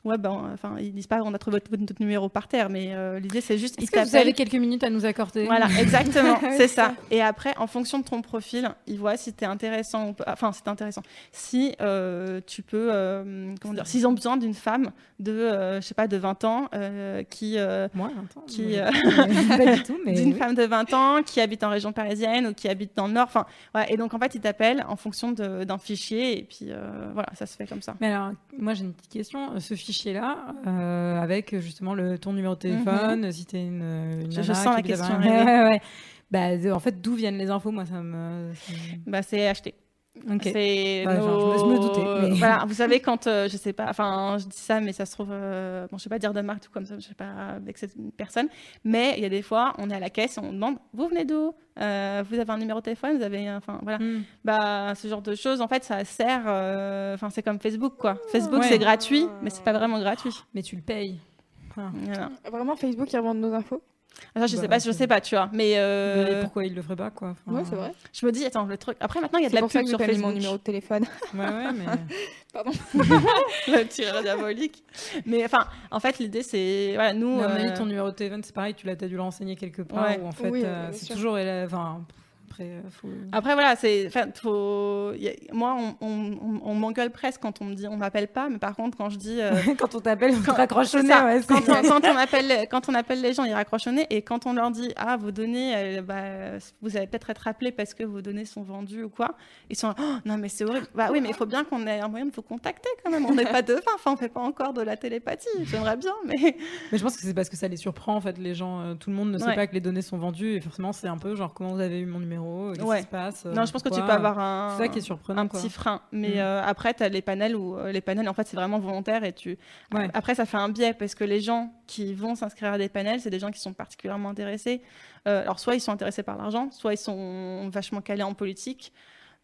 ouais, ben, enfin, ils disent pas, on a trouvé votre, votre numéro par terre, mais euh, l'idée c'est juste, ils Est-ce que vous t'appellent. avez quelques minutes à nous accorder Voilà, exactement, c'est ça. Et après, en fonction de ton profil, ils voient si t'es intéressant ou. Enfin, c'est intéressant. Si euh, tu peux, euh, comment dire, s'ils ont besoin d'une femme de, euh, je sais pas, de 20 ans, euh, qui, euh, Moi, attends. Qui, moi, euh, pas du tout, mais d'une oui. femme de 20 ans qui habite en région parisienne ou qui habite dans le Nord. Enfin, ouais, et donc en fait, ils t'appellent en fonction d'un fichier et puis euh, voilà, ça se fait comme ça. Mais alors, moi j'ai une petite question. Ce fichier-là, euh, avec justement le, ton numéro de téléphone, si t'es une, une Mhm. Je- je sens la question Paris. arriver. Ouais, ouais, ouais. Bah, de- en fait, d'où viennent les infos Moi, ça me. ça me- Bah, c'est acheté. Ok. C'est nos- genre, je me- doutais, mais- Voilà, vous savez quand euh, je sais pas, enfin je dis ça, mais ça se trouve, euh, bon je sais pas dire de marque ou comme ça, je sais pas avec cette personne, mais il y a des fois on est à la caisse et on demande vous venez d'où, Euh, vous avez un numéro de téléphone, vous avez, enfin voilà, Hmm. bah ce genre de choses en fait ça sert, euh, enfin c'est comme Facebook quoi. Facebook Ouais. c'est gratuit, mais c'est pas vraiment gratuit. Mais tu le payes. Voilà. Vraiment, Facebook, ils revendent nos infos? Alors, je Bah, sais pas, je sais pas, tu vois, mais euh, mais pourquoi il le ferait pas quoi Enfin, Ouais, c'est vrai. je me dis attends le truc. Après maintenant il y a de la pour ça pub que sur Facebook. mon numéro de téléphone. Ouais, ouais, mais. Pardon. le tireur diabolique. Mais enfin, en fait, l'idée, c'est. Voilà, nous. Mais avis, euh, ton numéro de téléphone, c'est pareil, tu l'as dû le renseigner quelque part. Ouais. En fait, Oui, euh, c'est toujours. Enfin, Après, euh, faut... Après, voilà, c'est, faut, a- moi, on, on, on- on m'engueule presque quand on me dit, on m'appelle pas, mais par contre, quand je dis, euh, quand on t'appelle, on Quand- raccroche au nez. ouais, quand, on, quand on appelle, quand on appelle les gens, ils raccrochent au nez. Et quand on leur dit, ah, vos données, euh, bah, vous allez peut-être être appelés parce que vos données sont vendues ou quoi, ils sont, Oh, non, mais c'est horrible. Bah oui, mais il faut bien qu'on ait un moyen de vous contacter quand même. On n'est pas devin, enfin, on fait pas encore de la télépathie. J'aimerais bien, mais. Mais je pense que c'est parce que ça les surprend en fait. Les gens, euh, tout le monde ne sait Ouais. pas que les données sont vendues et forcément c'est un peu genre comment vous avez eu mon numéro, qu'est-ce Ouais. qui se passe. euh, non, je pense que tu peux avoir un. Ça qui est surprenant. un quoi. petit frein. Mais Mm. euh, après, tu as les panels où euh, les panels, en fait, c'est vraiment volontaire et tu. Ouais. Après, ça fait un biais parce que les gens qui vont s'inscrire à des panels, c'est des gens qui sont particulièrement intéressés. Euh, alors, soit ils sont intéressés par l'argent, soit ils sont vachement calés en politique.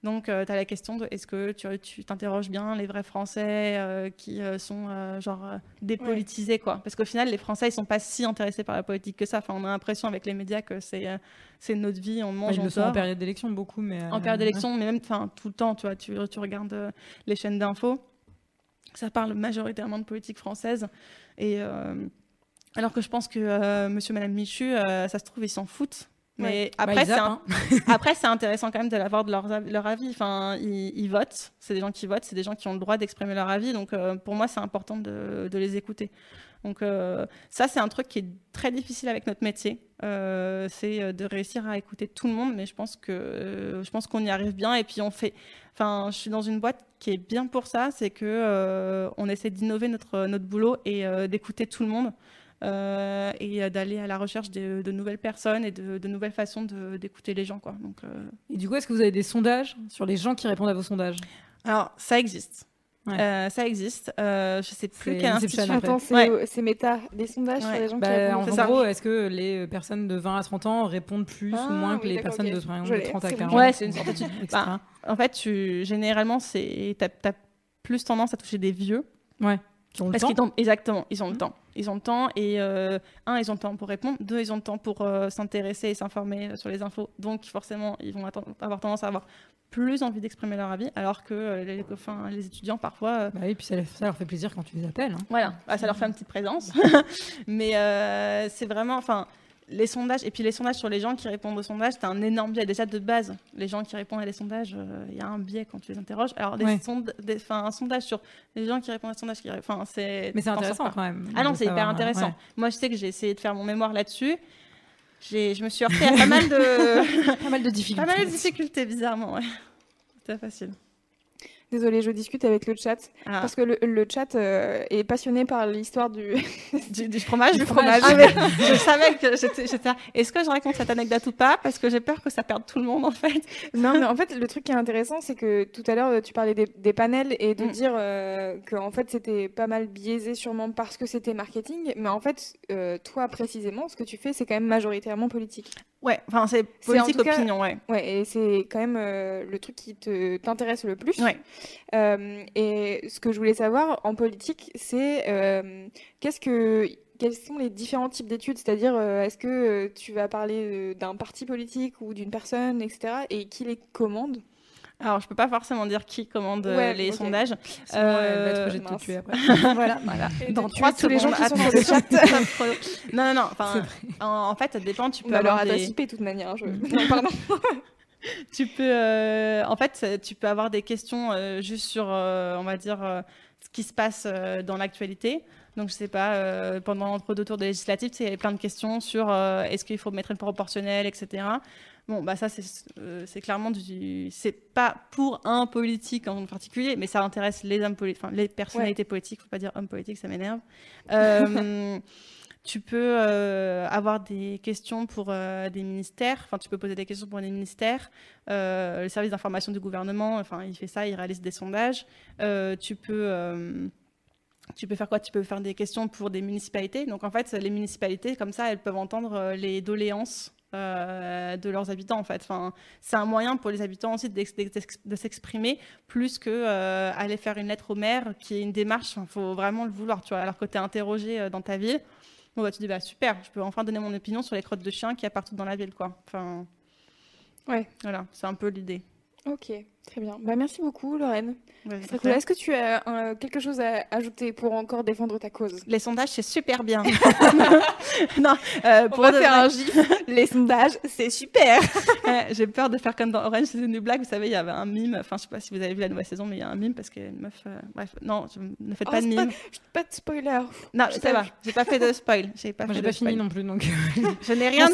Donc, tu as la question de est-ce que tu t'interroges bien les vrais Français euh, qui euh, sont euh, genre euh, dépolitisés, quoi? Parce qu'au final, les Français, ils sont pas si intéressés par la politique que ça. Enfin, on a l'impression avec les médias que c'est euh, c'est notre vie, on Ouais, mange, on le en période d'élection beaucoup, mais en euh, période d'élection, mais même tout le temps, tu vois, tu, tu regardes euh, les chaînes d'infos, ça parle majoritairement de politique française. Et, euh, alors que je pense que euh, monsieur, madame Michu, euh, ça se trouve, ils s'en foutent. Mais. Bah, un- hein. après, c'est intéressant quand même de l'avoir de leur, av- leur avis. Enfin, ils, ils votent, c'est des gens qui votent, c'est des gens qui ont le droit d'exprimer leur avis. Donc, euh, pour moi, c'est important de, de les écouter. Donc, euh, ça, c'est un truc qui est très difficile avec notre métier. Euh, c'est de réussir à écouter tout le monde. Mais je pense que je pense qu'on y arrive bien. Et puis, on fait. Enfin, je suis dans une boîte qui est bien pour ça. C'est que on essaie d'innover notre notre boulot et d'écouter tout le monde. Euh, et euh, d'aller à la recherche de, de nouvelles personnes et de, de nouvelles façons d'écouter les gens. Quoi. Donc, euh, Et du coup, est-ce que vous avez des sondages sur les gens qui répondent à vos sondages? Alors, ça existe. Ouais. Euh, ça existe. Euh, je sais plus C'est quel institut. Attends, c'est Ouais. méta, des sondages sur les gens qui Bah, répondent. en gros, est-ce que les personnes de 20 à 30 ans répondent plus Ah, ou moins que les personnes de, par exemple, Je de l'ai, 30 à c'est 40 bon. Ouais, c'est une sorte. Bah, En fait, tu, généralement, c'est t'as as plus tendance à toucher des vieux. Ouais. Qui ont le Parce temps. ont, exactement, ils ont le Mhm. temps. Ils ont le temps et euh, un, ils ont le temps pour répondre. Deux, ils ont le temps pour euh, s'intéresser et s'informer euh, sur les infos. Donc, forcément, ils vont avoir tendance à avoir plus envie d'exprimer leur avis, alors que euh, les, enfin, les étudiants, parfois, Bah oui, puis ça, ça leur fait plaisir quand tu les appelles. hein. Voilà, Ah, ça leur fait une petite présence. Mais c'est vraiment, enfin, les sondages, et puis les sondages sur les gens qui répondent aux sondages, c'est un énorme biais. Déjà de base, les gens qui répondent à des sondages, euh, il y a un biais quand tu les interroges. Alors, des Ouais. sonda- des- un sondage sur les gens qui répondent à des sondages, qui c'est. Mais c'est intéressant quand même. Ah non, c'est hyper savoir, intéressant. ouais. Moi, je sais que j'ai essayé de faire mon mémoire là-dessus. Je me suis heurtée à pas mal de, Pas mal de difficultés. pas mal de difficultés, bizarrement. Ouais. C'était facile. Désolée, je discute avec le chat. Ah. Parce que le, le chat euh, est passionné par l'histoire du. Du, du fromage Du fromage. Ah, mais je savais que j'étais. Est-ce que je raconte cette anecdote ou pas? Parce que j'ai peur que ça perde tout le monde en fait. non, mais en fait, le truc qui est intéressant, c'est que tout à l'heure, tu parlais des, des panels et de Mm. dire euh, que en fait, c'était pas mal biaisé sûrement parce que c'était marketing. Mais en fait, euh, toi précisément, ce que tu fais, c'est quand même majoritairement politique. Ouais, enfin c'est en politique cas- opinion, ouais. Ouais, et c'est quand même euh, le truc qui te t'intéresse le plus. Ouais. Euh, et ce que je voulais savoir en politique, c'est euh, qu'est-ce que quels sont les différents types d'études? C'est-à-dire, est-ce que tu vas parler d'un parti politique ou d'une personne, etc. Et qui les commande? Alors je peux pas forcément dire qui commande euh, Ouais, les ok. sondages. Sinon, elle va être Euh, de tuer après. voilà, voilà. Dans trois tous les gens qui sont sur le chat. non, non, non. Enfin, en, en fait, ça dépend. Tu On peux leur avoir des... De toute manière. je- Mm. Non, pardon. tu peux euh, en fait euh, tu peux avoir des questions euh, juste sur euh, on va dire ce qui se passe dans l'actualité donc je sais pas euh, pendant l'entre-deux tours de législative il y avait plein de questions sur euh, est-ce qu'il faut mettre une proportionnelle etc bon bah ça c'est euh, c'est clairement du c'est pas pour un politique en particulier mais ça intéresse les hommes politiques enfin les personnalités politiques. Faut pas dire hommes politiques ça m'énerve. Tu peux euh, avoir des questions pour euh, des ministères, enfin tu peux poser des questions pour des ministères. Euh, le service d'information du gouvernement, enfin il fait ça, il réalise des sondages. Tu peux tu peux faire quoi? Tu peux faire des questions pour des municipalités. Donc en fait, les municipalités comme ça, elles peuvent entendre euh, les doléances euh, de leurs habitants en fait. Enfin, c'est un moyen pour les habitants aussi de s'exprimer plus que euh, aller faire une lettre au maire qui est une démarche. Il faut vraiment le vouloir, tu vois. Alors que tu es interrogé dans ta ville, bon, bah, tu dis bah super, je peux enfin donner mon opinion sur les crottes de chiens qu'il y a partout dans la ville, quoi. Enfin, Ouais. voilà, c'est un peu l'idée. Ok. Très bien. Bah, merci beaucoup, Lorraine. Ouais, Très cool. Est-ce que tu as euh, quelque chose à ajouter pour encore défendre ta cause? Les sondages, c'est super bien. non, euh, On pour va faire un gif. Les sondages, c'est super. J'ai peur de faire comme dans Orange is the New Black. Vous savez, il y avait un mime. Enfin, je sais pas si vous avez vu la nouvelle saison, mais il y a un mime parce qu'il y a une meuf. euh, Bref, non, je- ne faites Oh, pas de c'est pas- mime. Pas de spoiler. Non, je ça va. J'ai pas fait de spoil. J'ai pas Moi, fait j'ai de pas fini non plus, donc. Je n'ai Rien c'est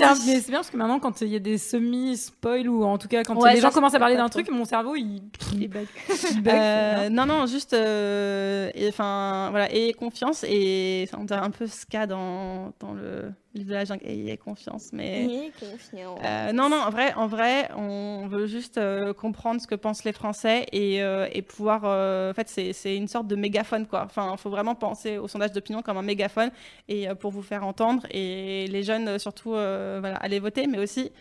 bien parce que maintenant, quand il y a des semi-spoil ou en tout cas quand Ouais, les gens commencent à c'est parler d'un truc, mon cerveau il. Il bug. il bug, Euh, non, non, juste, euh, enfin, voilà, ayez confiance et on dirait un peu ce cas dans, dans le livre de la jungle, ayez confiance, mais euh, non, non, en vrai, en vrai, on veut juste comprendre ce que pensent les Français et, et pouvoir, en fait, c'est, une sorte de mégaphone, quoi. Enfin, il faut vraiment penser au sondage d'opinion comme un mégaphone et pour vous faire entendre et les jeunes surtout, voilà, allez voter, mais aussi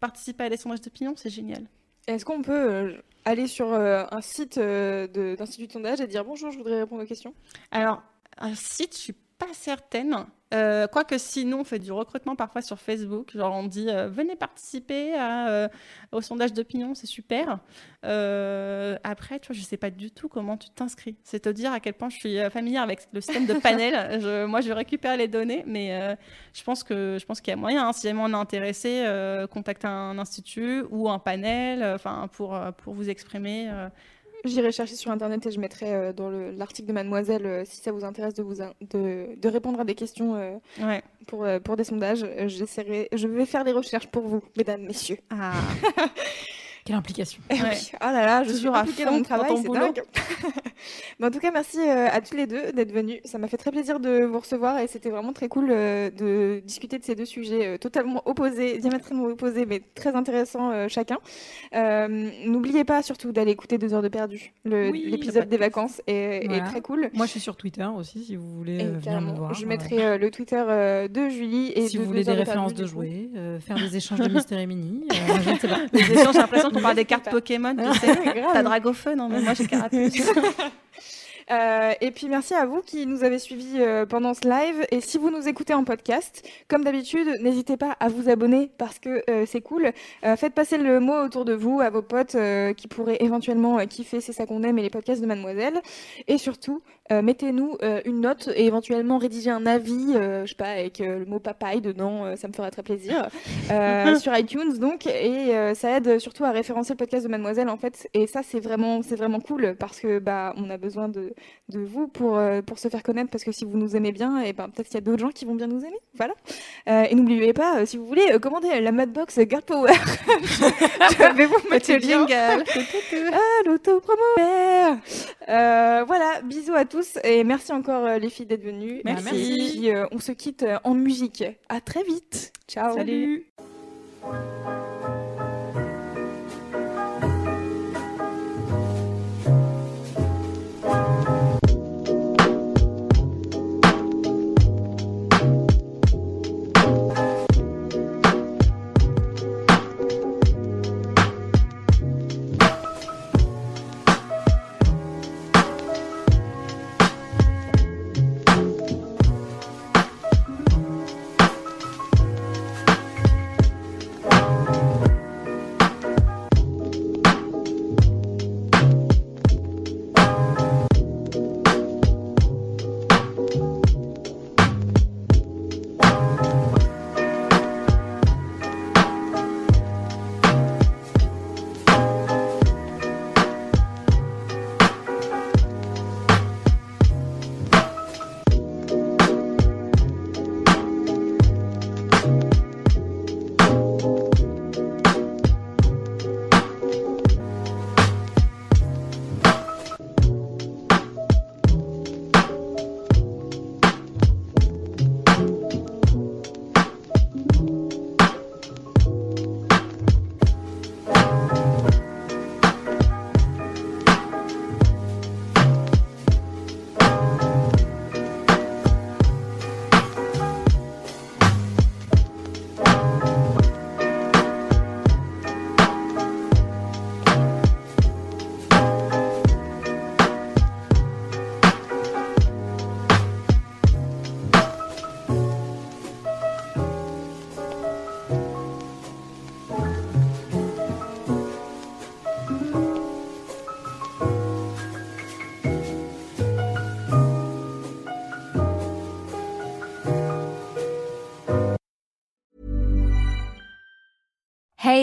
participer à des sondages d'opinion, c'est génial. Est-ce qu'on peut aller sur euh, un site euh, d'institut de sondage et dire bonjour, je voudrais répondre aux questions Alors, un site, je suis pas certaine. Euh, Quoique sinon, on fait du recrutement parfois sur Facebook. Genre, on dit euh, venez participer à, euh, au sondage d'opinion, c'est super. Après, tu vois, je sais pas du tout comment tu t'inscris. C'est te dire à quel point je suis familière avec le système de panel. Je- moi, je récupère les données, mais je pense que je pense qu'il y a moyen. hein. si jamais on est intéressé, contacter un institut ou un panel, enfin pour pour vous exprimer. J'irai chercher sur internet et je mettrai euh, dans le- l'article de Mademoiselle euh, si ça vous intéresse de, vous in- de, de répondre à des questions euh, ouais. pour, pour des sondages. J'essaierai- je vais faire des recherches pour vous, mesdames, messieurs. Ah. Quelle implication. Eh Ouais. oui. Oh là là, je Toujours suis à impliquée fond dans mon travail, c'est dingue. Mais en tout cas, merci euh, à tous les deux d'être venus. Ça m'a fait très plaisir de vous recevoir et c'était vraiment très cool euh, de discuter de ces deux sujets euh, totalement opposés, diamétralement opposés, mais très intéressants chacun. Euh, N'oubliez pas surtout d'aller écouter Deux heures de perdu. Oui, L'épisode des vacances est, très cool. Moi, je suis sur Twitter aussi si vous voulez Et venir me carrément, voir. je mettrai le Twitter de Julie et si de vous voulez des références perdu, de coup. jouets, euh, faire des échanges de Mystery Mini, euh, je ne sais pas. Les échanges, j'ai l'impression parle des cartes Pas. Pokémon, tu sais. Grave. T'as Dragophone, non mais moi j'ai Carapuce. Euh, et puis merci à vous qui nous avez suivis euh, pendant ce live. Et si vous nous écoutez en podcast, comme d'habitude, n'hésitez pas à vous abonner parce que euh, c'est cool. Faites passer le mot autour de vous à vos potes qui pourraient éventuellement kiffer C'est ça qu'on aime et les podcasts de Mademoiselle. Et surtout, euh, mettez-nous euh, une note et éventuellement rédigez un avis, euh, je sais pas, avec euh, le mot papaye dedans, ça me ferait très plaisir, sur iTunes donc. Et ça aide surtout à référencer le podcast de Mademoiselle en fait. Et ça, c'est vraiment, c'est vraiment cool parce que bah, on a besoin de, de vous pour, pour se faire connaître parce que si vous nous aimez bien, et ben peut-être qu'il y a d'autres gens qui vont bien nous aimer. Voilà. Et n'oubliez pas, si vous voulez, commander la Madbox Girl Power. je vais vous mettre le jingle. Ah, l'autopromo Voilà, bisous à tous et merci encore euh, les filles d'être venues. Merci. Et puis, euh, on se quitte euh, en musique. À très vite. Ciao. Salut.